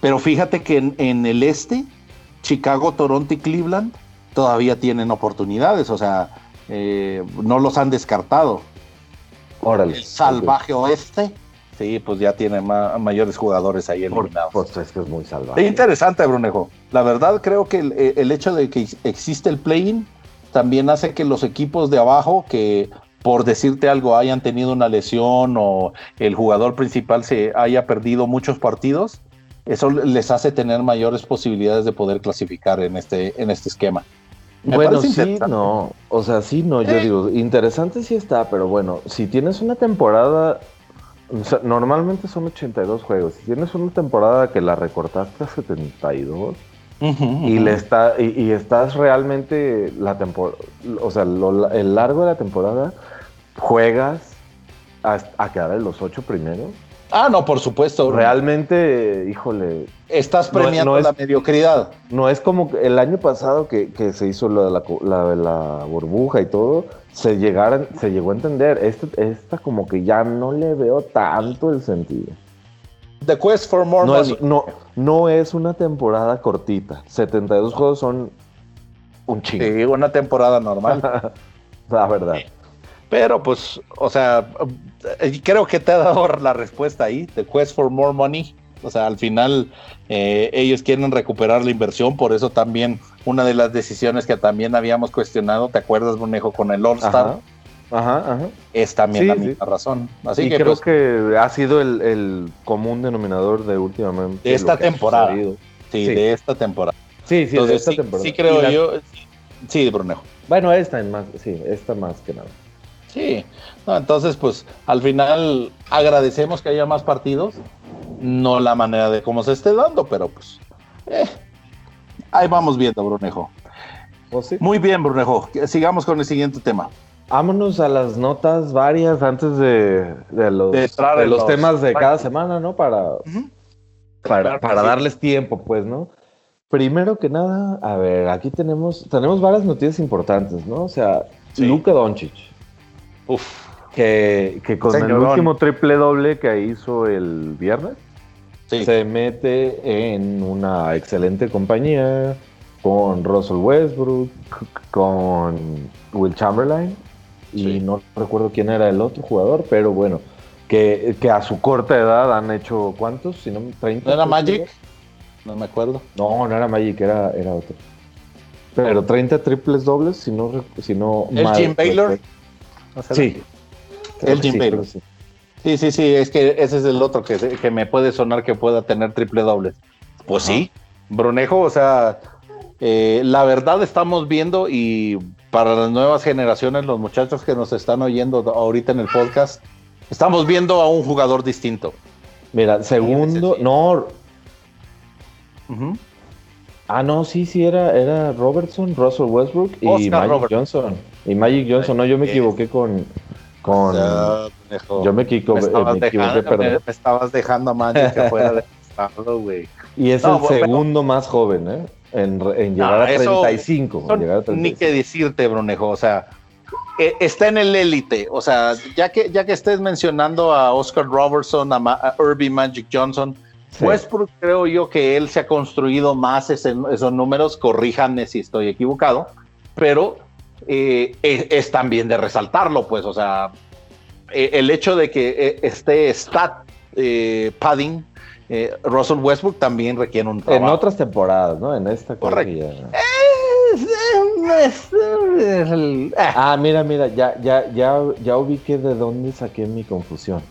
Pero fíjate que en, el este, Chicago, Toronto y Cleveland todavía tienen oportunidades, o sea, eh, no los han descartado. Órale. El salvaje oeste, sí, pues ya tiene mayores jugadores ahí eliminados. Pues es que es muy salvaje. Es interesante, Brunejo. La verdad, creo que el, hecho de que existe el play-in también hace que los equipos de abajo que por decirte algo, hayan tenido una lesión o el jugador principal se haya perdido muchos partidos, eso les hace tener mayores posibilidades de poder clasificar en este, en este esquema. Bueno, sí, no, o sea, sí, no, yo digo, interesante sí está, pero bueno, si tienes una temporada, normalmente son 82 juegos, si tienes una temporada que la recortaste a 72, y le está y, estás realmente la temporada o sea el largo de la temporada juegas a, quedar en los ocho primeros. Ah, no, por supuesto. Realmente, híjole. Estás premiando la mediocridad. No es como el año pasado que, se hizo de la, la, burbuja y todo, se, llegaron, se llegó a entender. Este, esta como que ya no le veo tanto el sentido. The Quest for More no Es, no, no es una temporada cortita. 72 juegos son un chingo. Sí, una temporada normal. la verdad. Pero pues, o sea, eh, creo que te ha dado la respuesta ahí, The Quest for More Money. O sea, al final eh, ellos quieren recuperar la inversión, por eso también una de las decisiones que también habíamos cuestionado, ¿te acuerdas, Bonejo, con el All Star? Ajá, ajá. Es también la misma razón. Así que creo pues, que ha sido el, común denominador de últimamente. De esta temporada. Sí, de esta temporada. Sí, sí, de esta temporada. Sí, creo yo. Sí, Brunejo. Bueno, esta más, sí, esta más que nada. Sí, entonces pues al final agradecemos que haya más partidos, no la manera de cómo se esté dando, pero pues eh, ahí vamos viendo, Brunejo. Pues Muy bien, Brunejo, sigamos con el siguiente tema. Vámonos a las notas varias antes de, los, temas de cada semana, ¿no? Para, para, darles tiempo, pues, ¿no? Primero que nada, a ver, aquí tenemos, tenemos varias noticias importantes, ¿no? O sea, Luca Doncic Uf. Que, con el último triple doble que hizo el viernes, se mete en una excelente compañía con Russell Westbrook, con Will Chamberlain, y no recuerdo quién era el otro jugador, pero bueno, que, a su corta edad han hecho cuántos, si no 30. ¿No era Magic? No me acuerdo. No, no era Magic, era, era otro. Pero 30 triples dobles, si no, si no ¿El Jim Baylor? Sí. El Jim sí, sí, sí, sí, es que ese es el otro que, que me puede sonar que pueda tener triple doble. Pues sí, Brunejo, o sea, eh, la verdad estamos viendo y para las nuevas generaciones, los muchachos que nos están oyendo ahorita en el podcast, estamos viendo a un jugador distinto. Mira, segundo, no. Ah, no, sí, sí, era, era Robertson, Russell Westbrook y Magic Johnson. Y Magic Johnson, no, yo me equivoqué con. con yo me, equivoqué, me, estabas, dejando, me, estabas dejando a Magic afuera de estado, güey. Y es el segundo más joven, ¿eh? En, en llegar, a 35, en llegar a 35. Ni que decirte, Brunejo, o sea, e, está en el élite. O sea, ya que, ya que estés mencionando a Oscar Robertson, a, a Irby Magic Johnson, Westbrook creo yo que él se ha construido más esos números, corríjanme si estoy equivocado, pero eh, es, también de resaltarlo, pues, o sea, eh, el hecho de que eh, esté stat padding Eh, Russell Westbrook también requiere un trabajo. En otras temporadas, ¿no? En esta. Correcto. Ah, mira, mira, ya, ya, ya, ya ubiqué de dónde saqué mi confusión.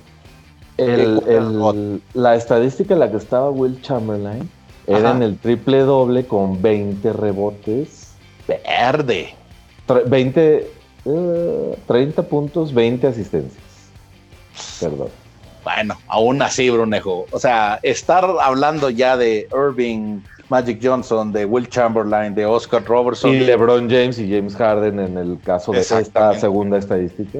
El, la estadística en la que estaba Will Chamberlain era en el triple doble con 20 rebotes. Verde. 20, 30 eh, puntos, 20 asistencias. Perdón. Bueno, aún así, Brunejo. O sea, estar hablando ya de Irving, Magic Johnson, de Will Chamberlain, de Oscar Robertson. Y LeBron James y James Harden en el caso de esta segunda estadística.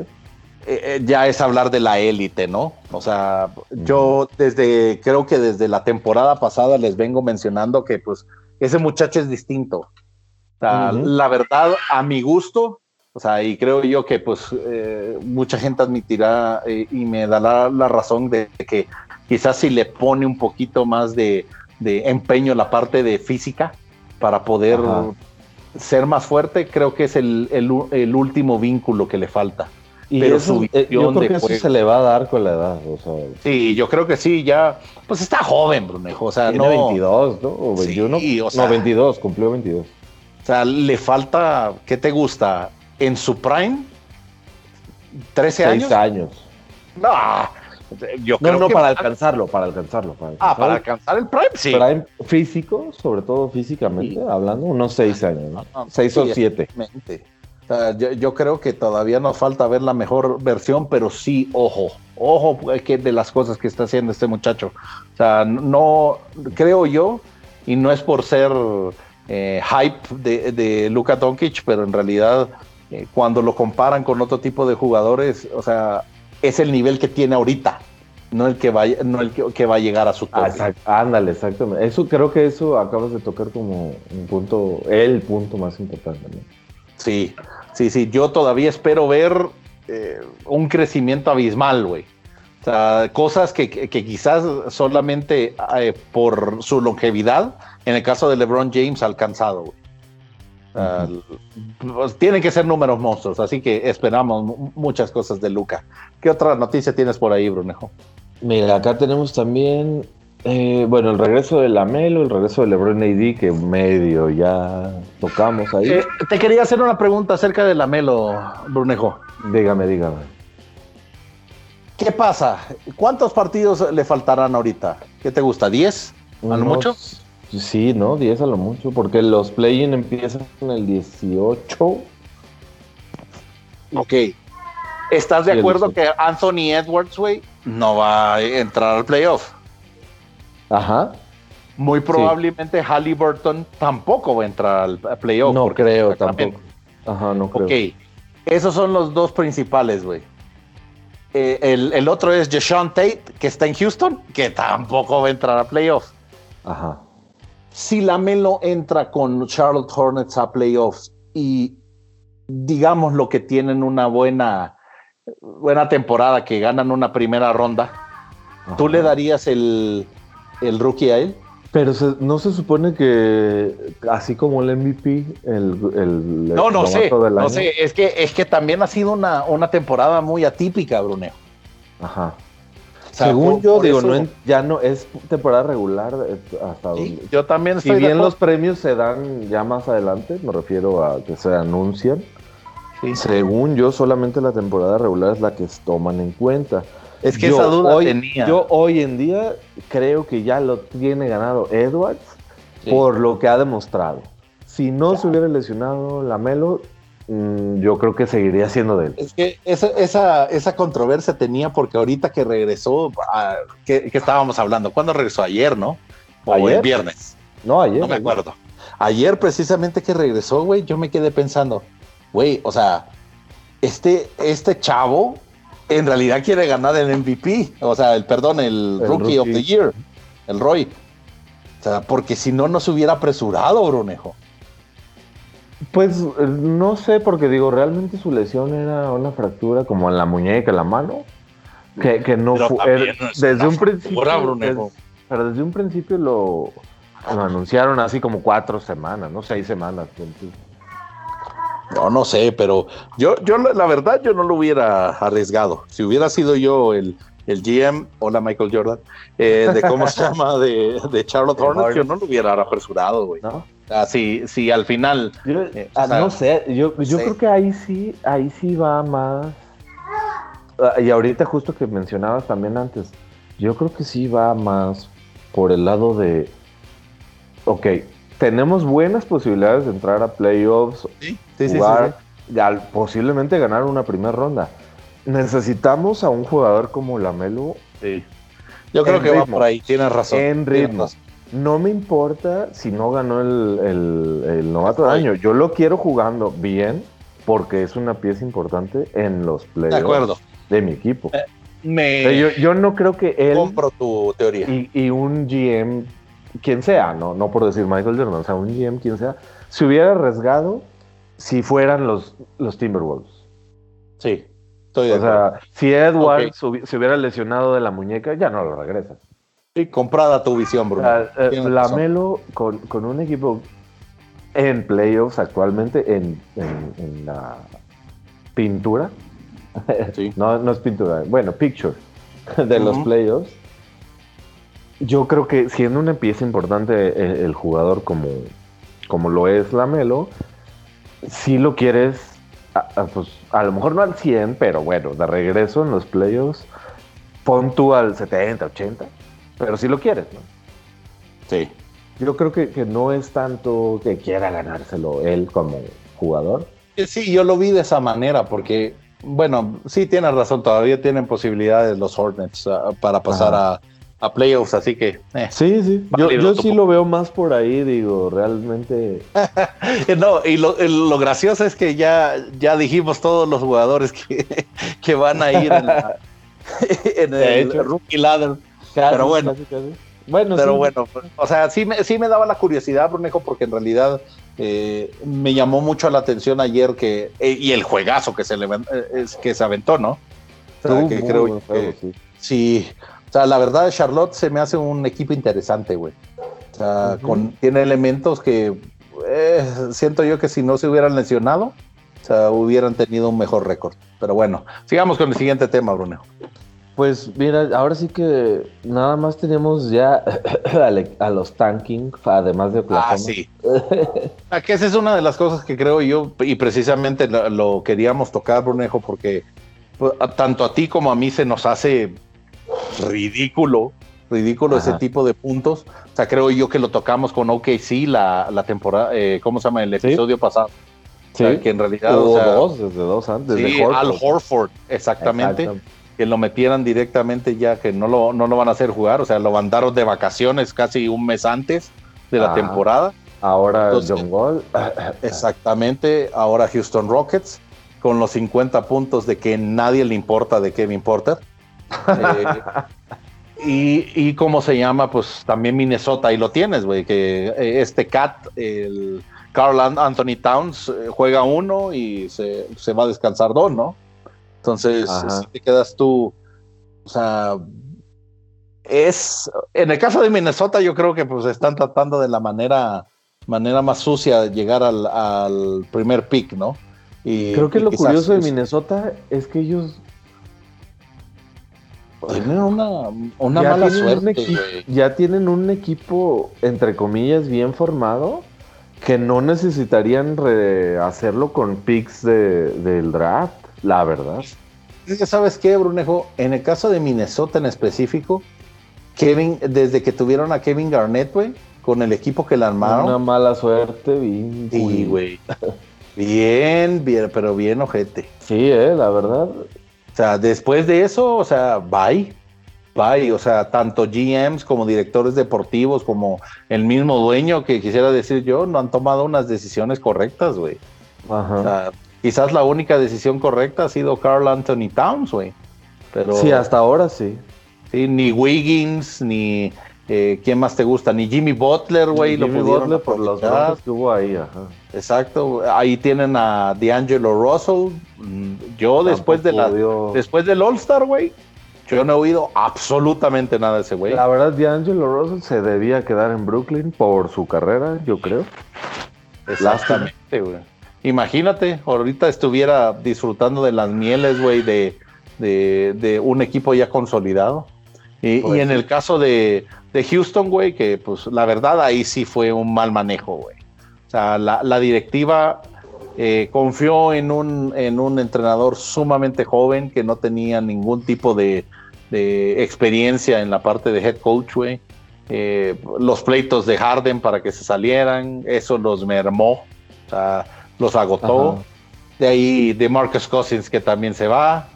Eh, eh, ya es hablar de la élite, ¿no? O sea, yo desde, creo que desde la temporada pasada les vengo mencionando que pues ese muchacho es distinto. O sea, la verdad, a mi gusto, o sea, y creo yo que pues eh, mucha gente admitirá y me dará la razón de que quizás si le pone un poquito más de, empeño la parte de física para poder ser más fuerte, creo que es el último vínculo que le falta pero su eh, yo creo que eso se le va a dar con la edad. O sea, sí, yo creo que sí, ya. Pues está joven, Brunejo. O sea, no. 22, ¿no? O 21. no, 22, cumplió 22. O sea, le falta, ¿qué te gusta? En su prime, 13 años. 6 años. No, yo creo no, para alcanzarlo, para alcanzarlo, para Ah, para alcanzar el prime, sí. Prime físico, sobre todo físicamente, hablando, unos 6 años, ¿no? 6 o 7 yo, creo que todavía nos falta ver la mejor versión, pero sí, ojo, ojo que de las cosas que está haciendo este muchacho. O sea, no creo yo, y no es por ser eh, hype de, de Luka Doncic, pero en realidad eh, cuando lo comparan con otro tipo de jugadores, o sea, es el nivel que tiene ahorita, no el que va, no el que, va a llegar a su tope. ándale, exactamente. Eso creo que eso acabas de tocar como un punto, el punto más importante. ¿no? Sí, sí, sí. Yo todavía espero ver eh, un crecimiento abismal, güey. O sea, cosas que, quizás solamente eh, por su longevidad, en el caso de LeBron James, ha alcanzado, güey. Pues, tienen que ser números monstruos, así que esperamos muchas cosas de Luca. ¿Qué otra noticia tienes por ahí, Brunejo? Mira, acá tenemos también eh, bueno, el regreso de Lamelo, el regreso de LeBron AD, que medio ya tocamos ahí. Eh, te quería hacer una pregunta acerca de Lamelo, Brunejo. Dígame, dígame. ¿Qué pasa? ¿Cuántos partidos le faltarán ahorita? ¿Qué te gusta? ¿10? ¿A lo mucho? Sí, ¿no? 10 a lo mucho, porque los play-in empiezan en el 18. Ok. ¿Estás de acuerdo que Anthony Edwards, güey, no va a entrar al playoff? Ajá. Muy probablemente Halliburton tampoco va a entrar al playoff. No creo tampoco. Ajá, no creo. Ok, esos son los dos principales, güey. Eh, el, otro es Deshaun Tate, que está en Houston, que tampoco va a entrar a playoffs. Ajá. Si Lamelo entra con Charlotte Hornets a playoffs y digamos lo que tienen una buena, buena temporada, que ganan una primera ronda, ¿tú le darías el, el rookie a él. Pero no se supone que así como el MVP, el, no, no sé, no sé, es que es que también ha sido una, una temporada muy atípica, Bruneo. Ajá. Según yo, digo, no, ya no es temporada regular eh, hasta donde. Yo también estoy. Si bien los premios se dan ya más adelante, me refiero a que se anuncian. Según yo, solamente la temporada regular es la que toman en cuenta. Es que esa duda tenía. Yo hoy en día creo que ya lo tiene ganado Edwards por lo que ha demostrado. Si no se hubiera lesionado Lamelo, mm, yo creo que seguiría siendo de él. Es que esa, esa, controversia tenía porque ahorita que regresó, que, estábamos hablando, ¿cuándo regresó? Ayer, ¿no? O el viernes. No, ayer. No me acuerdo. Ayer precisamente que regresó, güey, yo me quedé pensando, güey, o sea, este, este chavo en realidad quiere ganar el MVP, o sea, el perdón, el, rookie, of the Year, el Roy. O sea, porque si no, no se hubiera apresurado, Brunejo. Pues no sé, porque digo, realmente su lesión era una fractura como en la muñeca, en la mano, que, no fue. desde un principio. pero desde un principio lo, lo, anunciaron así como cuatro semanas, no seis semanas. No, no sé, pero yo, yo la verdad, yo no lo hubiera arriesgado. Si hubiera sido yo el, el GM, hola Michael Jordan, eh, de cómo se llama, de, de Charlotte Hornets, yo no lo hubiera apresurado, güey. ¿No? si, al final. Eh, ah, no sé, yo, yo creo que ahí sí, ahí sí va más. Ah, y ahorita, justo que mencionabas también antes, yo creo que sí va más por el lado de. Ok, tenemos buenas posibilidades de entrar a playoffs, sí, jugar, posiblemente ganar una primera ronda. Necesitamos a un jugador como Lamelo. Sí. Yo creo que va por ahí, tienes razón. En ritmo. No me importa si no ganó el, novato del año. Yo lo quiero jugando bien porque es una pieza importante en los playoffs de, mi equipo. Eh, yo, no creo que él. Compro tu teoría. Y, un GM, quien sea, no, no por decir Michael Jordan, o sea, un GM, quien sea, se hubiera arriesgado si fueran los, los Timberwolves. Sí. Estoy de o sea, si Edwards se hubiera lesionado de la muñeca, ya no lo regresas. Sí, comprada tu visión, Bruno. Eh, la Melo con, un equipo en playoffs actualmente en, la pintura. no, no es pintura, bueno, picture de los playoffs. Yo creo que siendo una pieza importante el, jugador como, como lo es la Melo, si lo quieres, a, pues a lo mejor no al 100, pero bueno, de regreso en los playoffs, pon tú al 70, 80 pero si lo quieres, ¿no? Sí. Yo creo que, no es tanto que quiera ganárselo él como jugador. Sí, yo lo vi de esa manera, porque, bueno, sí tienes razón, todavía tienen posibilidades los Hornets ah, para pasar a, playoffs, así que... Eh, sí, sí, yo, sí lo veo más por ahí, digo, realmente... no, y lo, gracioso es que ya, ya dijimos todos los jugadores que, que van a ir en, el rookie ladder. Pero bueno. Bueno, pero bueno, o sea, sí me, sí me daba la curiosidad, Brunejo, porque en realidad eh, me llamó mucho la atención ayer que, eh, y el juegazo que se, le, eh, que se aventó, ¿no? O sea, que creo que sí. O sea, la verdad Charlotte se me hace un equipo interesante, güey. O sea, con, tiene elementos que siento yo que si no se hubieran lesionado, o sea, hubieran tenido un mejor récord. Pero bueno, sigamos con el siguiente tema, Brunejo. Pues mira, ahora sí que nada más tenemos ya a, los tanking, además de Oklahoma. Ah, sí. que esa es una de las cosas que creo yo, y precisamente lo, queríamos tocar, Brunejo, porque pues, tanto a ti como a mí se nos hace ridículo, ridículo ese tipo de puntos. O sea, creo yo que lo tocamos con OKC la, la temporada, eh, ¿cómo se llama? El episodio pasado. Sí. que en realidad. o dos, desde dos antes. Sí, Al Horford, exactamente que lo metieran directamente ya que no lo, no lo van a hacer jugar, o sea, lo mandaron de vacaciones casi un mes antes de la temporada. Ahora John Wall. Exactamente, ahora Houston Rockets con los 50 puntos de que nadie le importa de Kevin Porter. Eh, y, y cómo se llama, pues también Minnesota, ahí lo tienes, güey, que eh, este Cat, el Carl Anthony Towns, eh, juega uno y se, se va a descansar dos, ¿no? Entonces, si te quedas tú, o sea, es, en el caso de Minnesota yo creo que pues están tratando de la manera, manera más sucia de llegar al, primer pick, ¿no? Y, creo que lo curioso de Minnesota es que ellos tienen una, mala suerte. ya tienen un equipo, entre comillas, bien formado, que no necesitarían hacerlo con picks del draft la verdad. ¿Sabes qué, Brunejo? En el caso de Minnesota en específico, Kevin, desde que tuvieron a Kevin Garnett, güey, con el equipo que le armaron. Una mala suerte, bien. Sí, güey. bien, bien, pero bien ojete. Sí, eh, la verdad. O sea, después de eso, o sea, bye. Bye. O sea, tanto GMs como directores deportivos, como el mismo dueño que quisiera decir yo, no han tomado unas decisiones correctas, güey. Ajá. O sea, quizás la única decisión correcta ha sido Carl Anthony Towns, güey. Pero, sí, hasta ahora sí. Sí, ni Wiggins, ni eh, ¿quién más te gusta? Ni Jimmy Butler, güey. Jimmy Butler por los datos que hubo ahí, ajá. Exacto. Ahí tienen a D'Angelo Russell. Mm, yo después de la después del All Star, güey, yo no he oído absolutamente nada de ese güey. La verdad, D'Angelo Russell se debía quedar en Brooklyn por su carrera, yo creo. Exactamente, güey. Imagínate, ahorita estuviera disfrutando de las mieles, güey, de, de, un equipo ya consolidado. Y, pues en el caso de, Houston, güey, que pues la verdad ahí sí fue un mal manejo, güey. Sea, la, directiva eh, confió en un, en un entrenador sumamente joven que no tenía ningún tipo de, experiencia en la parte de head coach, güey. Eh, los pleitos de Harden para que se salieran, eso los mermó, o sea, los agotó. De ahí de Marcus Cousins que también se va.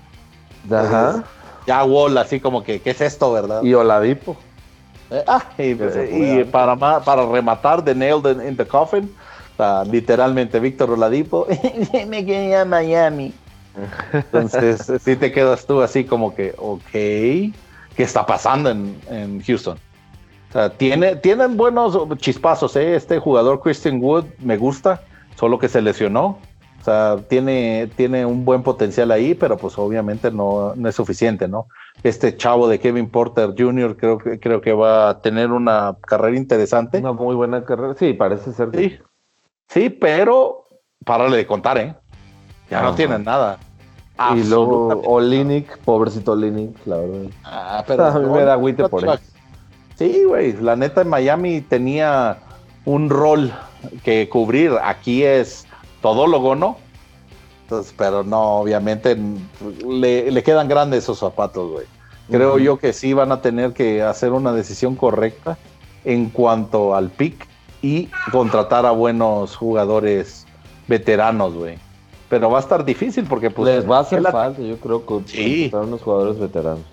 Ajá. ya Wall así como que, ¿qué es esto, verdad? Y Oladipo. Eh, ah, y, para, para rematar, de Nailed in, the Coffin, literalmente Víctor Oladipo, me quedé a Miami. Entonces, sí te quedas tú así como que, ok, ¿qué está pasando en, en Houston? O sea, tiene, tienen buenos chispazos, ¿eh? Este jugador Christian Wood me gusta, solo que se lesionó sea, tiene, tiene un buen potencial ahí, pero pues obviamente no, es suficiente, ¿no? Este chavo de Kevin Porter Jr. creo que, creo que va a tener una carrera interesante. Una muy buena carrera, sí, parece ser. Sí, sí pero párale de contar, ¿eh? Ya no tienen nada. Y luego Olinick, pobrecito Olinick, la verdad. Ah, pero a mí me da agüite por eso. Sí, güey, la neta en Miami tenía un rol que cubrir. Aquí es todólogo, ¿no? Entonces, pero no, obviamente le, quedan grandes esos zapatos, güey. Creo yo que sí van a tener que hacer una decisión correcta en cuanto al pick y contratar a buenos jugadores veteranos, güey. Pero va a estar difícil porque pues... Les va a hacer falta, yo creo, contratar unos jugadores veteranos.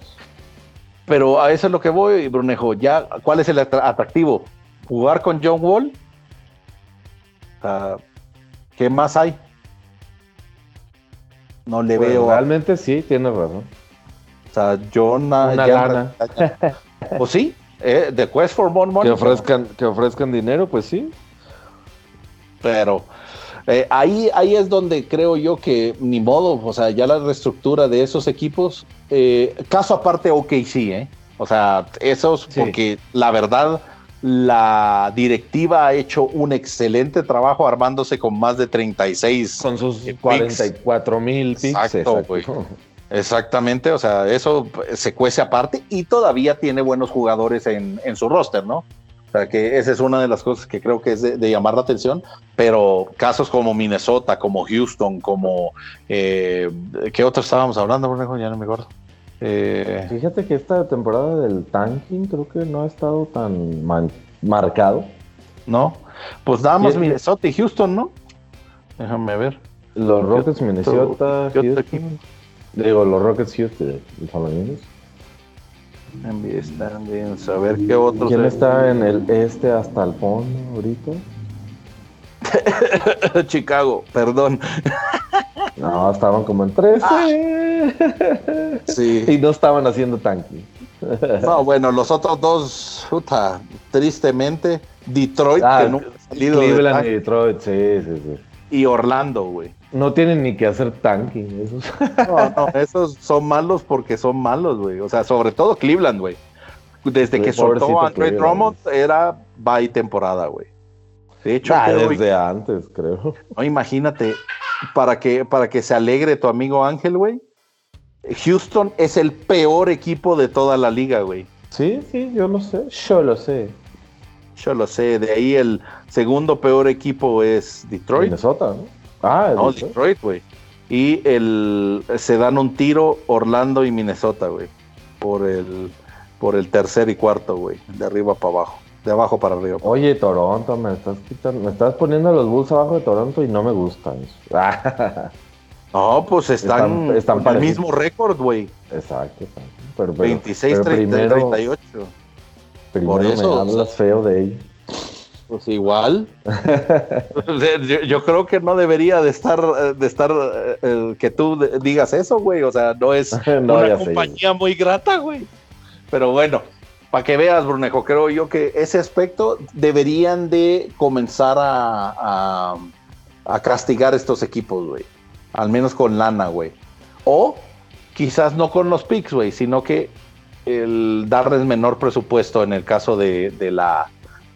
Pero a eso es lo que voy, Brunejo. Ya, ¿cuál es el atractivo? ¿Jugar con John Wall? ¿Qué más hay? No le pues, veo. Realmente sí, tiene razón. O sea, yo Una lana. Pues sí, eh, The Quest for More Money. Que ofrezcan, que ofrezcan dinero, pues sí. Pero eh, ahí, ahí es donde creo yo que ni modo, o sea, ya la reestructura de esos equipos, eh, caso aparte OKC, ¿eh? O sea, esos, porque la verdad la directiva ha hecho un excelente trabajo armándose con más de 36. Con sus 44 mil picks. Exactamente, o sea, eso se cuece aparte y todavía tiene buenos jugadores en, su roster, ¿no? O sea, que esa es una de las cosas que creo que es de, llamar la atención, pero casos como Minnesota, como Houston, como... Eh, ¿Qué otros estábamos hablando, Ya no me acuerdo. Eh, Fíjate que esta temporada del tanking creo que no ha estado tan marcado. No, pues damos Minnesota y Houston, ¿no? Déjame ver. Los Rockets, Minnesota, Houston. Digo, los Rockets, Houston, los NBA standings, a ver qué otros. ¿Quién está en el este hasta el fondo ahorita? Chicago, perdón. No, estaban como en 13. Ah. Sí. Y no estaban haciendo tanque. No, bueno, los otros dos, puta, tristemente, Detroit, que ah, nunca ha salido Cleveland y Detroit, sí, sí, sí. Y Orlando, güey. No tienen ni que hacer tanking, esos. No, no, esos son malos porque son malos, güey. O sea, sobre todo Cleveland, güey. Desde que soltó a Andre Drummond era bye temporada, güey. De hecho, ah, desde antes, creo. No, imagínate, para que, para que se alegre tu amigo Ángel, güey. Houston es el peor equipo de toda la liga, güey. Sí, sí, yo lo sé. Yo lo sé. Yo lo sé. De ahí el segundo peor equipo es Detroit. Minnesota, ¿no? Ah, no, Detroit, güey. Y el se dan un tiro Orlando y Minnesota, güey. Por el, por el tercer y cuarto, güey. De arriba para abajo de abajo para arriba. Oye, Toronto, me estás me estás poniendo los Bulls abajo de Toronto y no me gusta eso. no, pues están, están, el mismo récord, güey. Exacto, Pero, 26, 38. Por eso, me hablas feo de ellos. Pues igual. yo, creo que no debería de estar, de estar eh, que tú digas eso, güey. O sea, no es una compañía muy grata, güey. Pero bueno, para que veas, Brunejo, creo yo que ese aspecto deberían de comenzar a, a, castigar estos equipos, güey. Al menos con lana, güey. O quizás no con los picks, güey, sino que el darles menor presupuesto en el caso de, la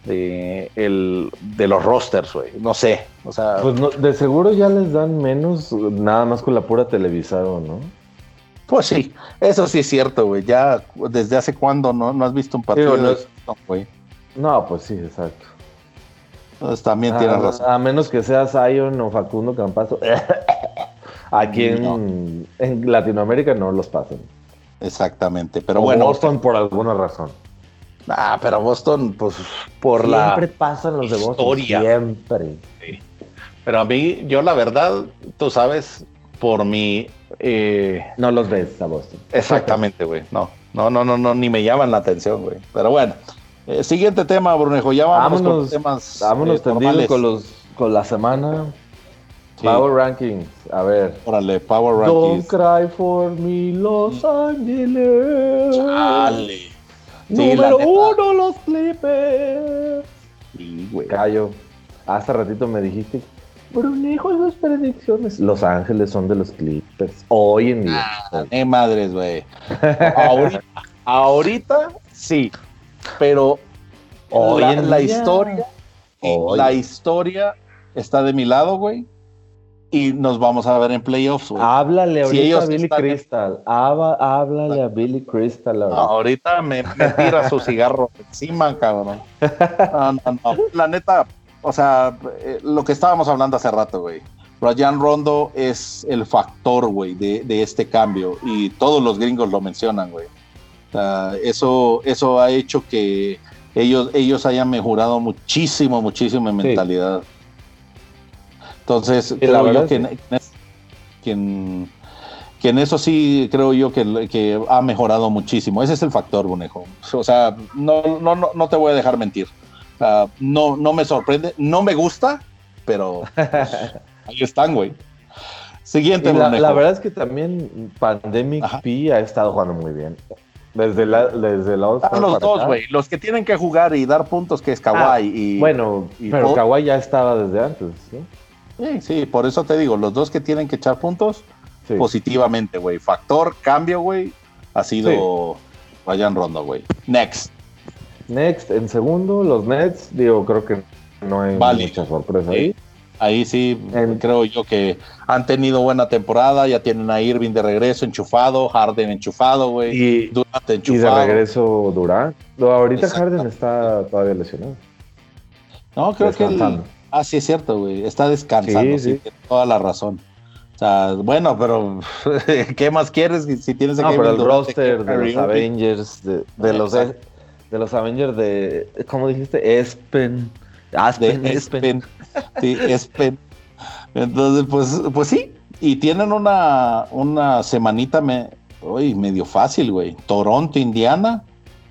de, el, de los rosters, güey. No sé. O sea. Pues de seguro ya les dan menos, nada más con la pura televisado, ¿no? Pues sí, eso sí es cierto, güey. Ya desde hace cuándo no, no has visto un partido no, de güey. No, pues sí, exacto. Entonces también tiene tienes razón. A menos que seas Zion o Facundo Campazo. Aquí en, Latinoamérica no los pasan. Exactamente, pero bueno. Boston por alguna razón. Ah, pero Boston, pues por la. Siempre pasan los de Boston. Siempre. Pero a mí, yo la verdad, tú sabes, por mi. Eh, no los ves a Boston. Exactamente, güey. No, no, no, no, no, ni me llaman la atención, güey. Pero bueno. Eh, siguiente tema, Brunejo. Ya vamos vámonos, con temas. Vámonos eh, con los con la semana. Power Rankings. A ver. Órale, Power Rankings. Don't cry for me, Los Ángeles. Chale. Número uno, los Clippers. Sí, güey. Callo. Hace ratito me dijiste, Brunejo, esas predicciones. Los Ángeles son de los Clippers. Hoy en día. Ah, eh, madres, güey. ahorita, ahorita sí. Pero hoy en la historia, la historia está de mi lado, güey. Y nos vamos a ver en playoffs, güey. Háblale ahorita a Billy Crystal. háblale a Billy Crystal. Ahorita, me, tira su cigarro encima, cabrón. La neta, o sea, eh, lo que estábamos hablando hace rato, güey. Ryan Rondo es el factor, güey, de, de, este cambio. Y todos los gringos lo mencionan, güey eso, eso ha hecho que ellos, ellos hayan mejorado muchísimo, muchísimo en mentalidad. Entonces, creo yo que, en, que, en, eso sí creo yo que, que, ha mejorado muchísimo. Ese es el factor, Bonejo. O sea, no, no, no, no te voy a dejar mentir. No, no me sorprende, no me gusta, pero pues, ahí están, güey. Siguiente, la, la, verdad es que también Pandemic P ha estado jugando muy bien. Desde la, desde la ah, los dos, güey. Los que tienen que jugar y dar puntos, que es Kawhi ah, y. Bueno, pero Kawhi ya estaba desde antes, ¿sí? Sí, sí, por eso te digo, los dos que tienen que echar puntos positivamente, güey. Factor, cambio, güey, ha sido Ryan Rondo, güey. Next. Next, en segundo, los Nets, digo, creo que no hay mucha sorpresa. ¿Sí? Ahí sí, creo yo que han tenido buena temporada, ya tienen a Irving de regreso enchufado, Harden enchufado, güey. Y, enchufado. y de regreso Durant. ahorita Harden está todavía lesionado. No, creo que él, Ah, sí, es cierto, güey. Está descansando, sí, tiene toda la razón. O sea, bueno, pero ¿qué más quieres si tienes no, pero el roster de los Avengers, de, los de los Avengers de, ¿cómo dijiste? Espen. Aspen, Espen. Sí, Espen. Entonces, pues, pues sí. Y tienen una, una semanita me, uy, medio fácil, güey. Toronto, Indiana.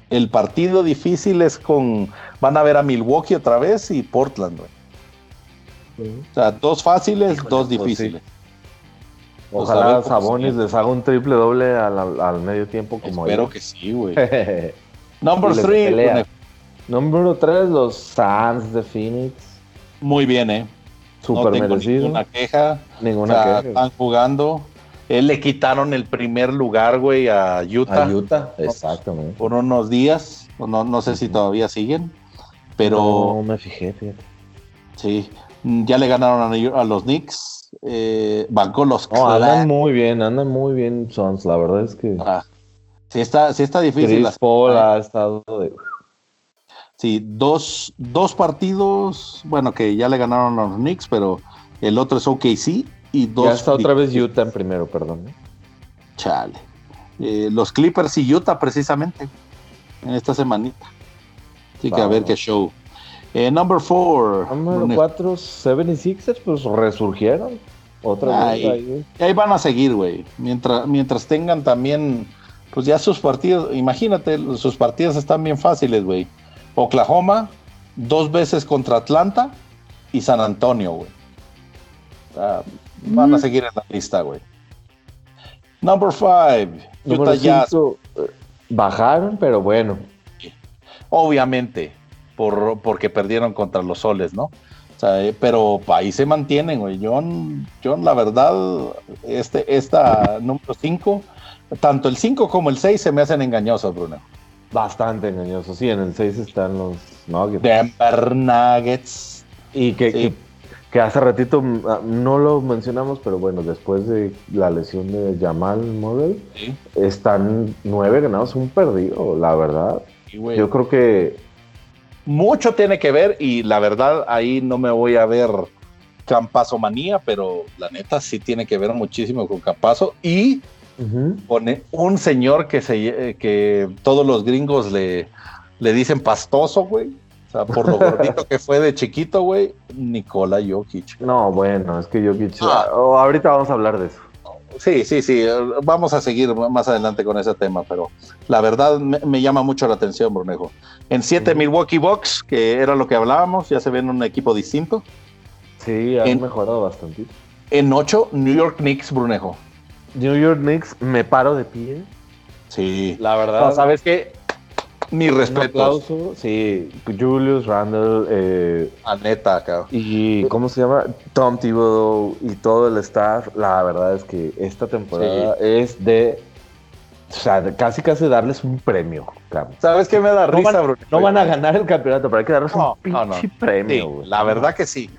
El partido difícil es con. Van a ver a Milwaukee otra vez y Portland, güey. O sea, dos fáciles, dos pues difíciles. Ojalá Sabonis les haga un triple doble al, medio tiempo como Espero que sí, güey. Number three. Número tres, los Suns de Phoenix. Muy bien, eh. Super no merecido. Ninguna queja. Ninguna queja. Están jugando. Él le quitaron el primer lugar, güey, a Utah. A Utah, exactamente. Por unos días. No, no sé si todavía siguen. Pero. No me fijé, fíjate. Sí. Ya le ganaron a, los Knicks. Eh, bancó los no, andan muy bien, andan muy bien Sons, la verdad es que. Ah, sí, está, sí está difícil. Chris Paul ha estado de. Sí, dos, dos partidos, bueno, que ya le ganaron a los Knicks, pero el otro es OKC y dos. Ya está otra vez Utah en primero, perdón. ¿eh? Chale. Eh, los Clippers y Utah, precisamente, en esta semanita. Así que a ver qué show. Eh, number four. Número cuatro, 76ers, pues resurgieron. Otra vez ahí. ahí van a seguir, güey. Mientras, mientras tengan también, pues ya sus partidos, imagínate, sus partidos están bien fáciles, güey. Oklahoma, dos veces contra Atlanta y San Antonio, güey. van a mm. seguir en la lista, güey. Number five, Utah Jazz. Eh, bajaron, pero bueno. Obviamente, por, porque perdieron contra los soles, ¿no? O sea, eh, pero ahí se mantienen, güey. Yo, la verdad, este, esta número 5, tanto el 5 como el 6 se me hacen engañosos, Bruno. Bastante engañoso. Sí, en el 6 están los Nuggets. Denver Nuggets. Y que, que hace ratito mm, ah, no lo mencionamos, pero bueno, después de la lesión de Jamal Murray, están nueve ganados, un perdido, la verdad. Yo creo que mucho tiene que ver y la verdad ahí no me voy a ver Campazo manía, pero la neta sí tiene que ver muchísimo con Campazo y pone un señor que se que todos los gringos le, le dicen pastoso, güey. O sea, por lo gordito que fue de chiquito, güey, Nikola Jokic. No, bueno, es que Jokic. Ah. Oh, ahorita vamos a hablar de eso. Sí, sí, sí. Vamos a seguir más adelante con ese tema, pero la verdad me, llama mucho la atención, Brunejo. En 7 Milwaukee Bucks, que era lo que hablábamos, ya se ven un equipo distinto. Sí, han mejorado bastante. En 8, New York Knicks, Brunejo. New York Knicks, me paro de pie. Sí. La verdad. ¿Sabes qué? Mi respeto. Sí, Julius Randle. Eh, Aneta, cabrón. Y ¿cómo se llama? Tom Thibodeau y todo el staff. La verdad es que esta temporada es de. O sea, casi casi darles un premio, cabrón. ¿Sabes qué me da risa, no van, No van a ganar el campeonato, pero hay que darles un pinche premio. la verdad que sí.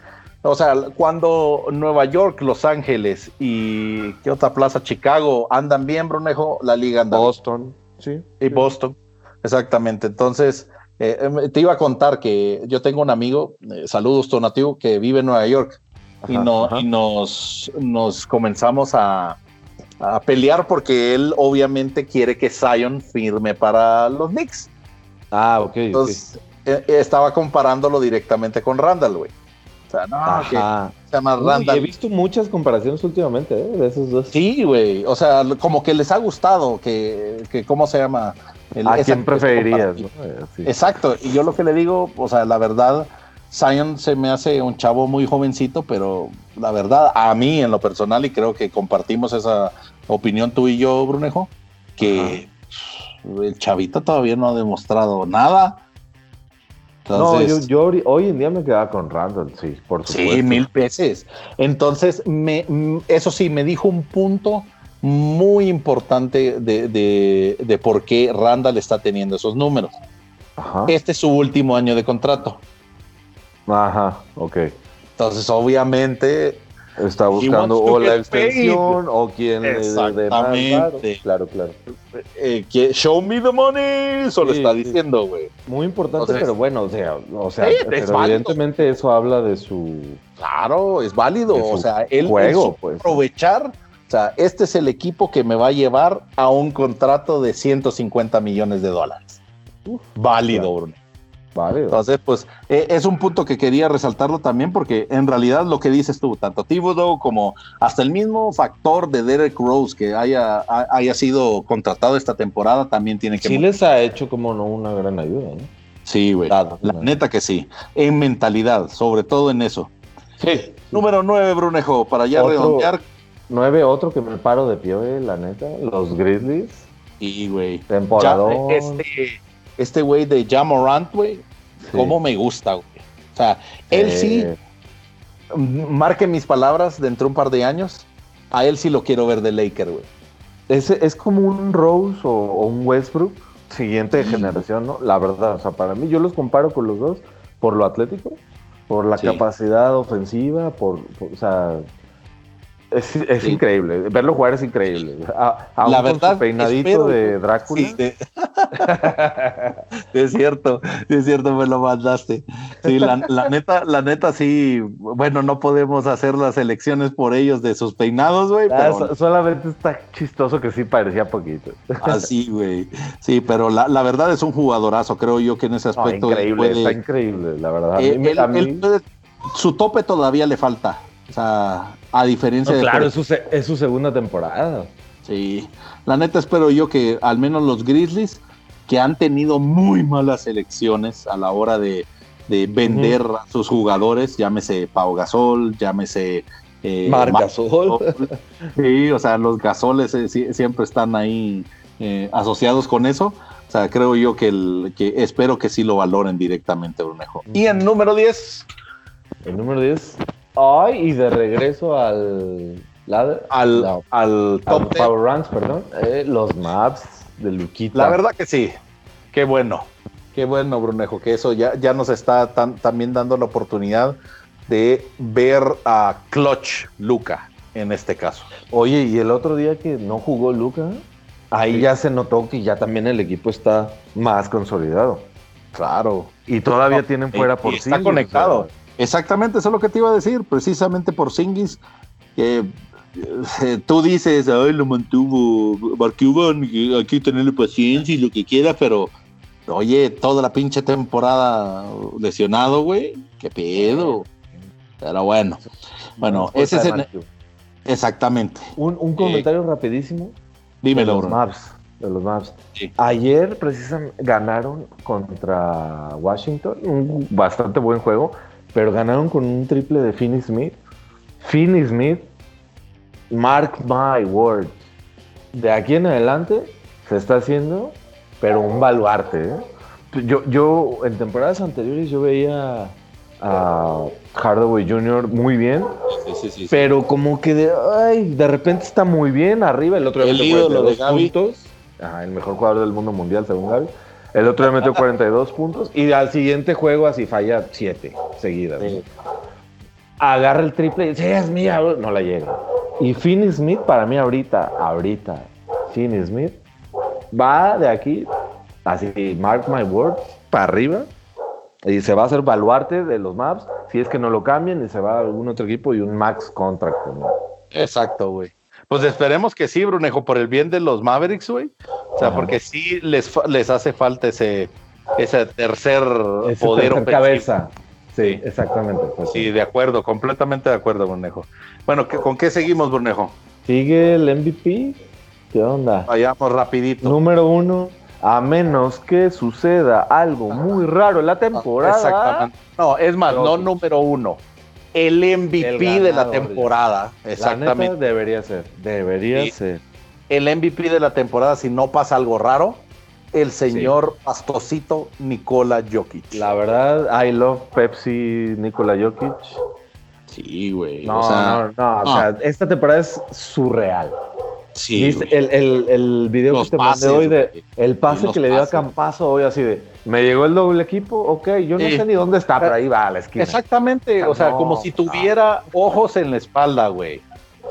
O sea, cuando Nueva York, Los Ángeles y ¿qué otra plaza? Chicago andan bien, Brunejo, la liga anda Boston, sí. Y Boston. Exactamente. Entonces, eh, em, te iba a contar que yo tengo un amigo, eh, saludos Tonativo, que vive en Nueva York y, no, y nos, nos comenzamos a, pelear porque él obviamente quiere que Zion firme para los Knicks. Ah, ok. Entonces, eh, estaba comparándolo directamente con Randall, güey. O sea, no, que se llama Randall. he visto muchas comparaciones últimamente de esos dos. Sí, güey. O sea, como que les ha gustado que, que ¿cómo se llama? ¿A quién preferirías? Exacto, y yo lo que le digo, o sea, la verdad, Zion se me hace un chavo muy jovencito, pero la verdad, a mí en lo personal, y creo que compartimos esa opinión tú y yo, Brunejo, que el chavito todavía no ha demostrado nada. No, yo, hoy en día me quedaba con Randall, sí, por supuesto. Sí, mil veces. Entonces, me, eso sí, me dijo un punto muy importante de, por qué Randall está teniendo esos números. Este es su último año de contrato. Ajá, ok. Entonces, obviamente. Está buscando o la extensión o quien Exactamente. Claro, claro. Eh, show me the money. Eso lo está diciendo, güey. Muy importante, pero bueno, o sea, o sea evidentemente eso habla de su. Claro, es válido. o sea, él juego, pues. aprovechar o sea, este es el equipo que me va a llevar a un contrato de 150 millones de dólares. válido, Bruno. Válido. Entonces, pues e, es un punto que quería resaltarlo también porque en realidad lo que dices tú, tanto Thibodeau como hasta el mismo factor de Derek Rose que haya, haya sido contratado esta temporada también tiene que... Sí les ha hecho como no una gran ayuda, ¿no? Sí, güey. La, neta que sí. En mentalidad, sobre todo en eso. Sí. Número 9, Brunejo, para ya redondear 9 otro que me paro de pie, la neta. Los Grizzlies. Y, güey. Temporada. Este, este güey de Jamorant, güey. Cómo me gusta, güey. O sea, él sí. Marque mis palabras dentro de un par de años. A él sí lo quiero ver de Laker, güey. Es, es como un Rose o, un Westbrook, siguiente generación, ¿no? La verdad, o sea, para mí yo los comparo con los dos por lo atlético, por la capacidad ofensiva, por, o sea, es, increíble, verlo jugar es increíble. la verdad, peinadito de Drácula. es cierto, es cierto, me lo mandaste. Sí, la, neta, la neta, sí, bueno, no podemos hacer las elecciones por ellos de sus peinados, güey. Ah, solamente está chistoso que sí parecía poquito. Así, güey. Sí, pero la, verdad es un jugadorazo, creo yo que en ese aspecto. increíble, está increíble, la verdad. Eh, su tope todavía le falta. O sea, a diferencia de. Claro, es su, es su segunda temporada. Sí. La neta, espero yo que al menos los Grizzlies, que han tenido muy malas elecciones a la hora de, vender a sus jugadores, llámese Pau Gasol, llámese. Eh, Mar Gasol. Sí, o sea, los gasoles eh, siempre están ahí eh, asociados con eso. O sea, creo yo que, el, que espero que sí lo valoren directamente, Brunejo. Y en número 10. El número 10 Ay, y de regreso al al, al top Power Runs, perdón. Eh, los maps de Luquita. La verdad que sí. Qué bueno. Qué bueno, Brunejo, que eso ya, ya nos está también dando la oportunidad de ver a Clutch Luca en este caso. Oye, y el otro día que no jugó Luca, ahí ya se notó que ya también el equipo está más consolidado. Claro. Y todavía tienen fuera por sí. Está conectado. Exactamente, eso es lo que te iba a decir, precisamente por Singis. que eh, tú dices, ay, lo mantuvo Mark Cuban, hay que tenerle paciencia y lo que quiera, pero oye, toda la pinche temporada lesionado, güey, qué pedo. Pero bueno, bueno, ese es el, exactamente. Un, un comentario rapidísimo. Dímelo, de los Maps. De los Maps. Ayer precisamente ganaron contra Washington, un bastante buen juego, pero ganaron con un triple de Finney Smith. Finney Smith, mark my words, de aquí en adelante se está haciendo, pero un baluarte. ¿eh? Yo, yo en temporadas anteriores yo veía a Hardaway Jr. muy bien, pero como que de, ay, de repente está muy bien arriba. El otro día el ídolo de Gaby. Puntos, el mejor jugador del mundo mundial según Gaby. El otro día metió 42 puntos y al siguiente juego así falla 7 seguidas. Agarra el triple y dice, es mía, no la llega. Y Finney Smith para mí ahorita, ahorita, Finney Smith va de aquí, así, mark my words, para arriba y se va a hacer baluarte de los maps si es que no lo cambian y se va a algún otro equipo y un max contract. Exacto, güey. Pues esperemos que sí, Brunejo, por el bien de los Mavericks, güey. O sea, porque sí les, les hace falta ese, ese tercer poder tercer cabeza. Sí, exactamente. Pues sí, de acuerdo, completamente de acuerdo, Brunejo. Bueno, ¿con qué seguimos, Brunejo? Sigue el MVP. ¿Qué onda? Vayamos rapidito. Número uno, a menos que suceda algo muy raro en la temporada. Exactamente. No, es más, no número uno. El MVP de la temporada. Exactamente. debería ser. Debería ser. El MVP de la temporada, si no pasa algo raro, el señor pastosito Nikola Jokic. La verdad, I love Pepsi Nikola Jokic. Sí, güey. No, no, no, o sea, esta temporada es surreal. Sí. El, el, el, video que te mandé hoy de el pase que le dio a Campazo hoy así de me llegó el doble equipo, ok, yo no sé ni dónde está, pero ahí va a la esquina. Exactamente, o sea, como si tuviera ojos en la espalda, güey.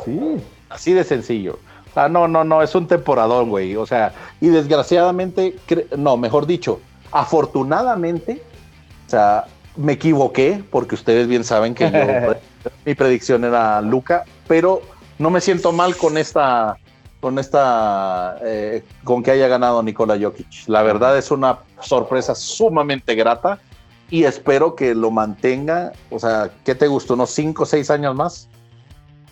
Sí. Así de sencillo. O sea, no, no, no, es un temporadón, güey. O sea, y desgraciadamente, no, mejor dicho, afortunadamente, o sea, me equivoqué, porque ustedes bien saben que mi predicción era Luca, pero no me siento mal con esta con esta eh, con que haya ganado Nikola Jokic. La verdad es una sorpresa sumamente grata y espero que lo mantenga. O sea, ¿qué te gustó? ¿Unos 5 o 6 años más?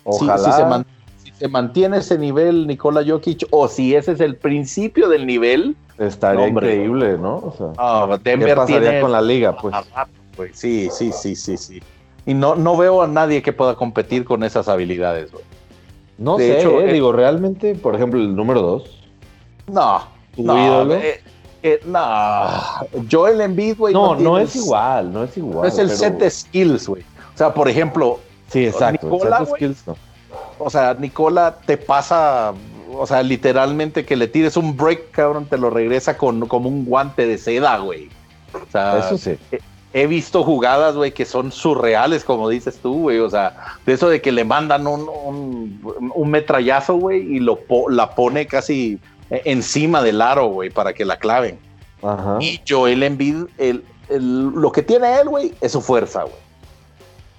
Ojalá. Si, se mantiene ese nivel Nikola Jokic o si ese es el principio del nivel. Estaría increíble, ¿no? O sea, ah, ¿qué pasaría con la liga? Pues? pues. Sí, sí, sí, sí, sí. Y no, no veo a nadie que pueda competir con esas habilidades, güey. No sé, hecho, eh, digo, realmente, por ejemplo, el número 2. No. ¿Tu no, ídolo? Eh, eh, no. Joel Embiid, güey. No, no, es igual, no es igual. No es el set de skills, güey. O sea, por ejemplo. Sí, exacto. Nicola, set de skills, no. O sea, Nicola te pasa, o sea, literalmente que le tires un break, cabrón, te lo regresa con como un guante de seda, güey. O sea, eso sí. He visto jugadas, güey, que son surreales, como dices tú, güey. O sea, de eso de que le mandan un, un, metrallazo, güey, y lo la pone casi encima del aro, güey, para que la claven. Ajá. Y Joel Embiid, el, el, lo que tiene él, güey, es su fuerza, güey.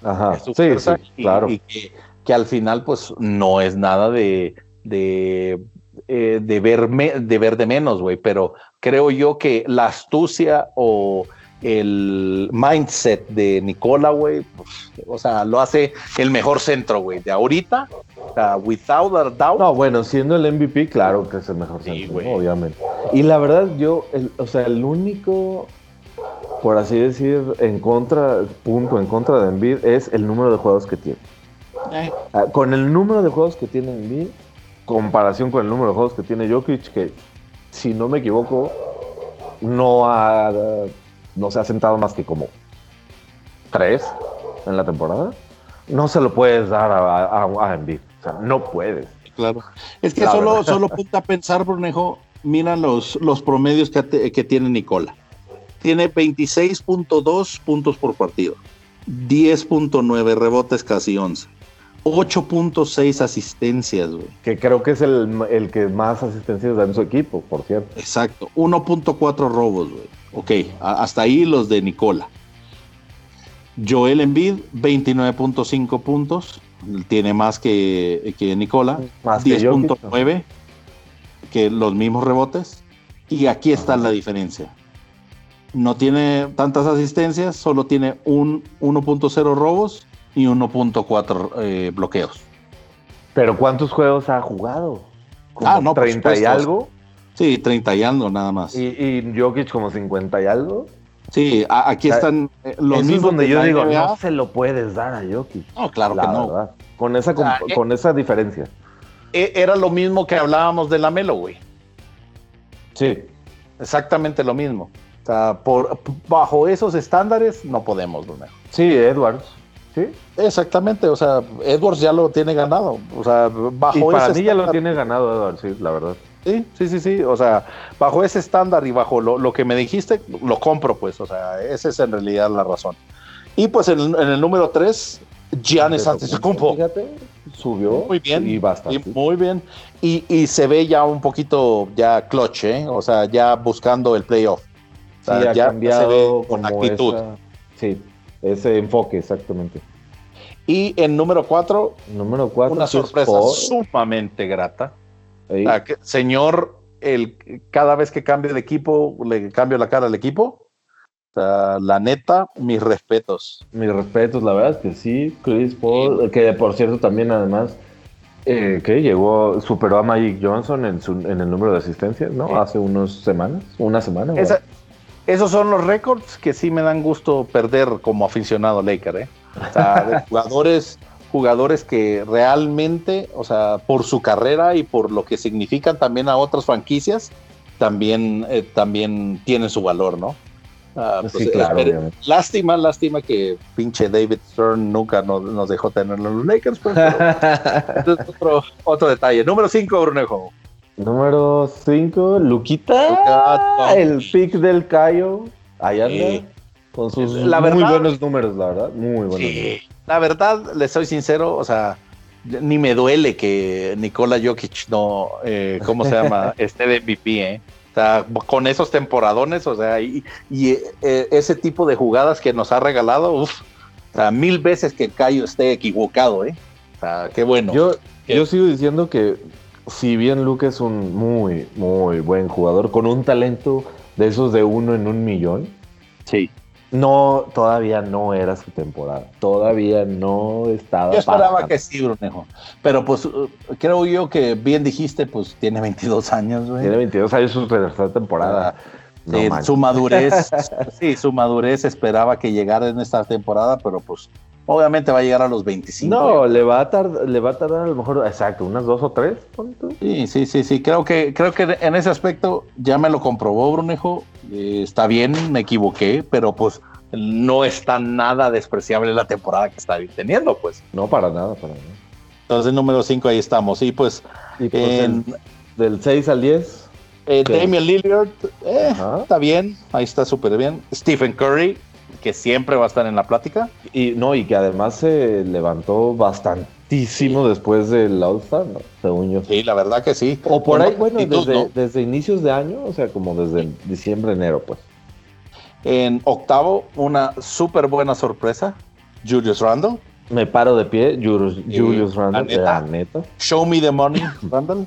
Ajá. Es su sí, fuerza sí, claro. Y que, que, al final, pues, no es nada de, de, eh, de, ver, de ver de menos, güey. Pero creo yo que la astucia o el mindset de Nicola, güey, pues, o sea, lo hace el mejor centro, güey, de ahorita, o sea, without a doubt. No, bueno, siendo el MVP, claro que es el mejor centro, obviamente. Y la verdad, yo, o sea, el único, por así decir, en contra, punto en contra de Embiid es el número de juegos que tiene. Eh. Ah, con el número de juegos que tiene Embiid, comparación con el número de juegos que tiene Jokic, que si no me equivoco, no ha no se ha sentado más que como tres en la temporada, no se lo puedes dar a, a, O sea, no puedes. Claro. Es que solo, solo a pensar, Brunejo, mira los, los promedios que, que tiene Nicola. Tiene 26.2 puntos por partido, 10.9 rebotes, casi 11. 8.6 asistencias, güey. Que creo que es el, que más asistencias da en su equipo, por cierto. Exacto. 1.4 robos, güey. Ok, hasta ahí los de Nicola. Joel Embiid, 29.5 puntos. Tiene más que, que Nicola. 10.9 que los mismos rebotes. Y aquí está la diferencia. No tiene tantas asistencias, solo tiene un 1.0 robos y 1.4 eh, bloqueos. Pero ¿cuántos juegos ha jugado? ah, no, 30 y algo. Sí, 30 y algo nada más. ¿Y, y Jokic como 50 y algo? Sí, aquí están eh, los mismos donde yo digo, no se lo puedes dar a Jokic. No, claro que no. Con esa, eh, con, esa diferencia. E, era lo mismo que hablábamos de la Melo, güey. Sí. Exactamente lo mismo. O sea, por, bajo esos estándares no podemos, Bruneo. Sí, Edwards. Sí. Exactamente, o sea, Edwards ya lo tiene ganado. O sea, bajo y para mí ya lo tiene ganado Edwards, sí, la verdad. Sí, sí, sí, sí. O sea, bajo ese estándar y bajo lo, que me dijiste, lo compro, pues. O sea, esa es en realidad la razón. Y pues en, el número 3, Giannis Antetokounmpo. Fíjate, subió muy bien y bastante. muy bien. Y, se ve ya un poquito ya clutch, ¿eh? O sea, ya buscando el playoff. sí, ha ya cambiado con actitud. sí, ese enfoque, exactamente. Y en número 4, número cuatro una sorpresa sumamente grata señor, el, cada vez que cambio de equipo, le cambio la cara al equipo. la neta, mis respetos. Mis respetos, la verdad es que sí. Chris Paul, que por cierto también además, eh, que llegó, superó a Magic Johnson en, en el número de asistencias, ¿no? Hace unas semanas, una semana. Esos son los récords que sí me dan gusto perder como aficionado Laker, ¿eh? O sea, de jugadores jugadores que realmente, o sea, por su carrera y por lo que significan también a otras franquicias, también, eh, también tienen su valor, ¿no? Ah, pues, sí, claro, lástima, lástima que pinche David Stern nunca nos, dejó tenerlo en los Lakers, pues, pero, otro, otro detalle. Número 5, Brunejo. Número 5, Luquita, el pick del Cayo. Ahí anda. Con sus muy buenos números, la verdad. Muy buenos sí, La verdad, le soy sincero, o sea, ni me duele que Nikola Jokic no, eh, ¿cómo se llama? esté de MVP, ¿eh? O sea, con esos temporadones, o sea, y, eh, ese tipo de jugadas que nos ha regalado, uff, o sea, mil veces que Cayo esté equivocado, ¿eh? O sea, qué bueno. Yo, yo sigo diciendo que si bien Luke es un muy, muy buen jugador, con un talento de esos de uno en un millón. Sí. No, todavía no era su temporada. Todavía no estaba. Yo esperaba que sí, Brunejo. Pero pues uh, creo yo que bien dijiste, pues tiene 22 años, güey. Tiene 22 años su tercera temporada. Ah, su madurez, sí, su madurez esperaba que llegara en esta temporada, pero pues obviamente va a llegar a los 25. No, le va a tardar, le va a tardar a lo mejor, exacto, unas dos o tres. Sí, sí, sí, sí. Creo que, creo que en ese aspecto ya me lo comprobó, Brunejo. Eh, está bien, me equivoqué, pero pues no está nada despreciable la temporada que está teniendo, pues. No, para nada, para nada. Entonces, número 5, ahí estamos. Y pues, pues del 6 al 10. Eh, Damian Lillard, eh, está bien, ahí está súper bien. Stephen Curry, que siempre va a estar en la plática. Y no, y que además se levantó bastantísimo después del All-Star, ¿no? Según yo. Sí, la verdad que sí. O por ahí, bueno, desde, desde, inicios de año, o sea, como desde diciembre, enero, pues. En octavo, una súper buena sorpresa, Julius Randle. Me paro de pie, Julius, Randle, la neta. Show me the money, Randle.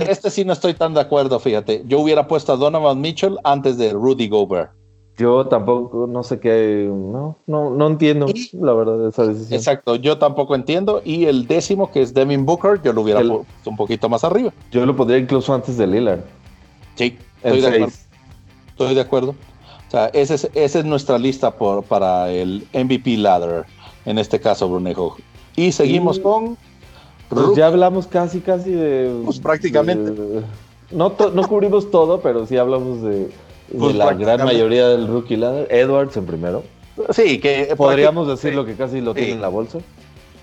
este sí no estoy tan de acuerdo, fíjate. Yo hubiera puesto a Donovan Mitchell antes de Rudy Gobert. Yo tampoco, no sé qué, no, no, no entiendo la verdad esa decisión. Exacto, yo tampoco entiendo. Y el décimo, que es Devin Booker, yo lo hubiera puesto un poquito más arriba. Yo lo pondría incluso antes de Lillard. Sí, estoy de acuerdo. Estoy de acuerdo. O sea, esa es, esa es nuestra lista por, para el MVP ladder, en este caso, Brunejo. Y seguimos con... Pues ya hablamos casi, casi de... Pues prácticamente. no, no cubrimos todo, pero sí hablamos de pues la gran mayoría del rookie ladder. Edwards en primero. Sí, que podríamos decir lo que casi lo tiene en la bolsa.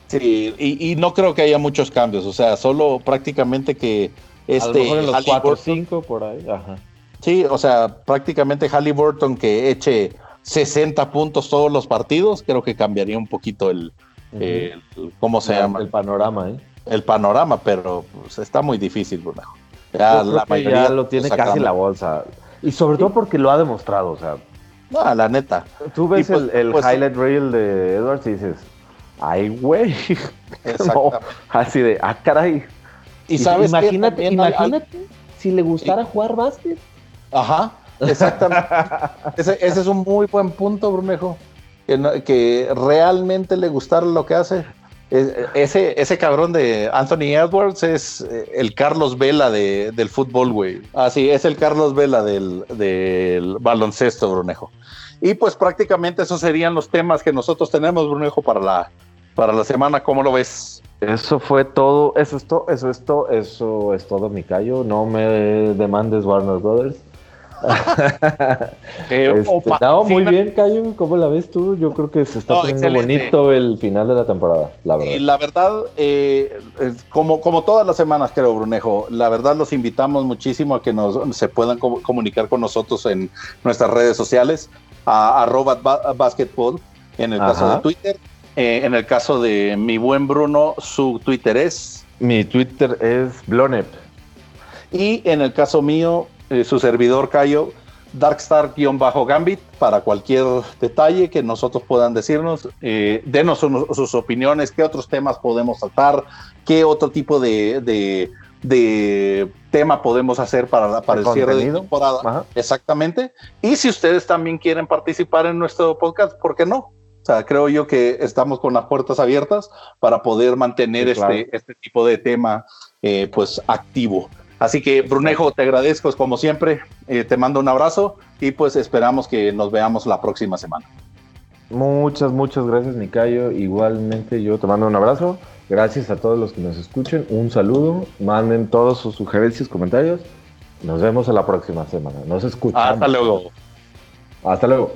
Sí, y, no creo que haya muchos cambios, o sea, solo prácticamente que este. A lo mejor en los 4 o 5 por ahí, ajá. Sí, o sea, prácticamente Halliburton que eche 60 puntos todos los partidos, creo que cambiaría un poquito el, ¿cómo se llama? El panorama, ¿eh? El panorama, pero pues, está muy difícil, Bruno. Ya, la mayoría ya lo tiene casi la bolsa. Y sobre todo porque lo ha demostrado, o sea. No, la neta. Tú ves pues, el, pues, highlight reel de Edwards y dices, ay, güey. así de, ah, caray. Y, sabes imagínate, imagínate si le gustara jugar básquet. Ajá, exactamente. ese, ese, es un muy buen punto, Brunejo. Que, que realmente le gustara lo que hace. Ese, ese cabrón de Anthony Edwards es eh, el Carlos Vela del fútbol, güey. Ah, sí, es el Carlos Vela del, del baloncesto, Brunejo. Y pues prácticamente esos serían los temas que nosotros tenemos, Brunejo, para la, para la semana. ¿Cómo lo ves? Eso fue todo, eso es todo, eso es todo, eso es todo, mi callo. No me demandes Warner Brothers. este, muy bien, Cayo. ¿Cómo la ves tú? Yo creo que se está poniendo bonito el final de la temporada, la verdad. Y la verdad, eh, como, como todas las semanas, creo, Brunejo, la verdad los invitamos muchísimo a que nos, se puedan comunicar con nosotros en nuestras redes sociales, a arroba basketball, en el caso de Twitter. Eh, en el caso de mi buen Bruno, su Twitter es. Mi Twitter es Blonep. Y en el caso mío, eh, su servidor Cayo, Darkstar-Gambit, para cualquier detalle que nosotros puedan decirnos. Eh, denos sus opiniones, qué otros temas podemos tratar, qué otro tipo de, tema podemos hacer para, para el cierre de temporada. Exactamente. Y si ustedes también quieren participar en nuestro podcast, ¿por qué no? O sea, creo yo que estamos con las puertas abiertas para poder mantener este, este tipo de tema eh, pues activo. Así que, Brunejo, te agradezco como siempre, eh, te mando un abrazo y pues esperamos que nos veamos la próxima semana. Muchas, muchas gracias, Nicayo. Igualmente yo te mando un abrazo. Gracias a todos los que nos escuchen. Un saludo. Manden todos sus sugerencias, comentarios. Nos vemos en la próxima semana. Nos escuchamos. Hasta luego. Hasta luego.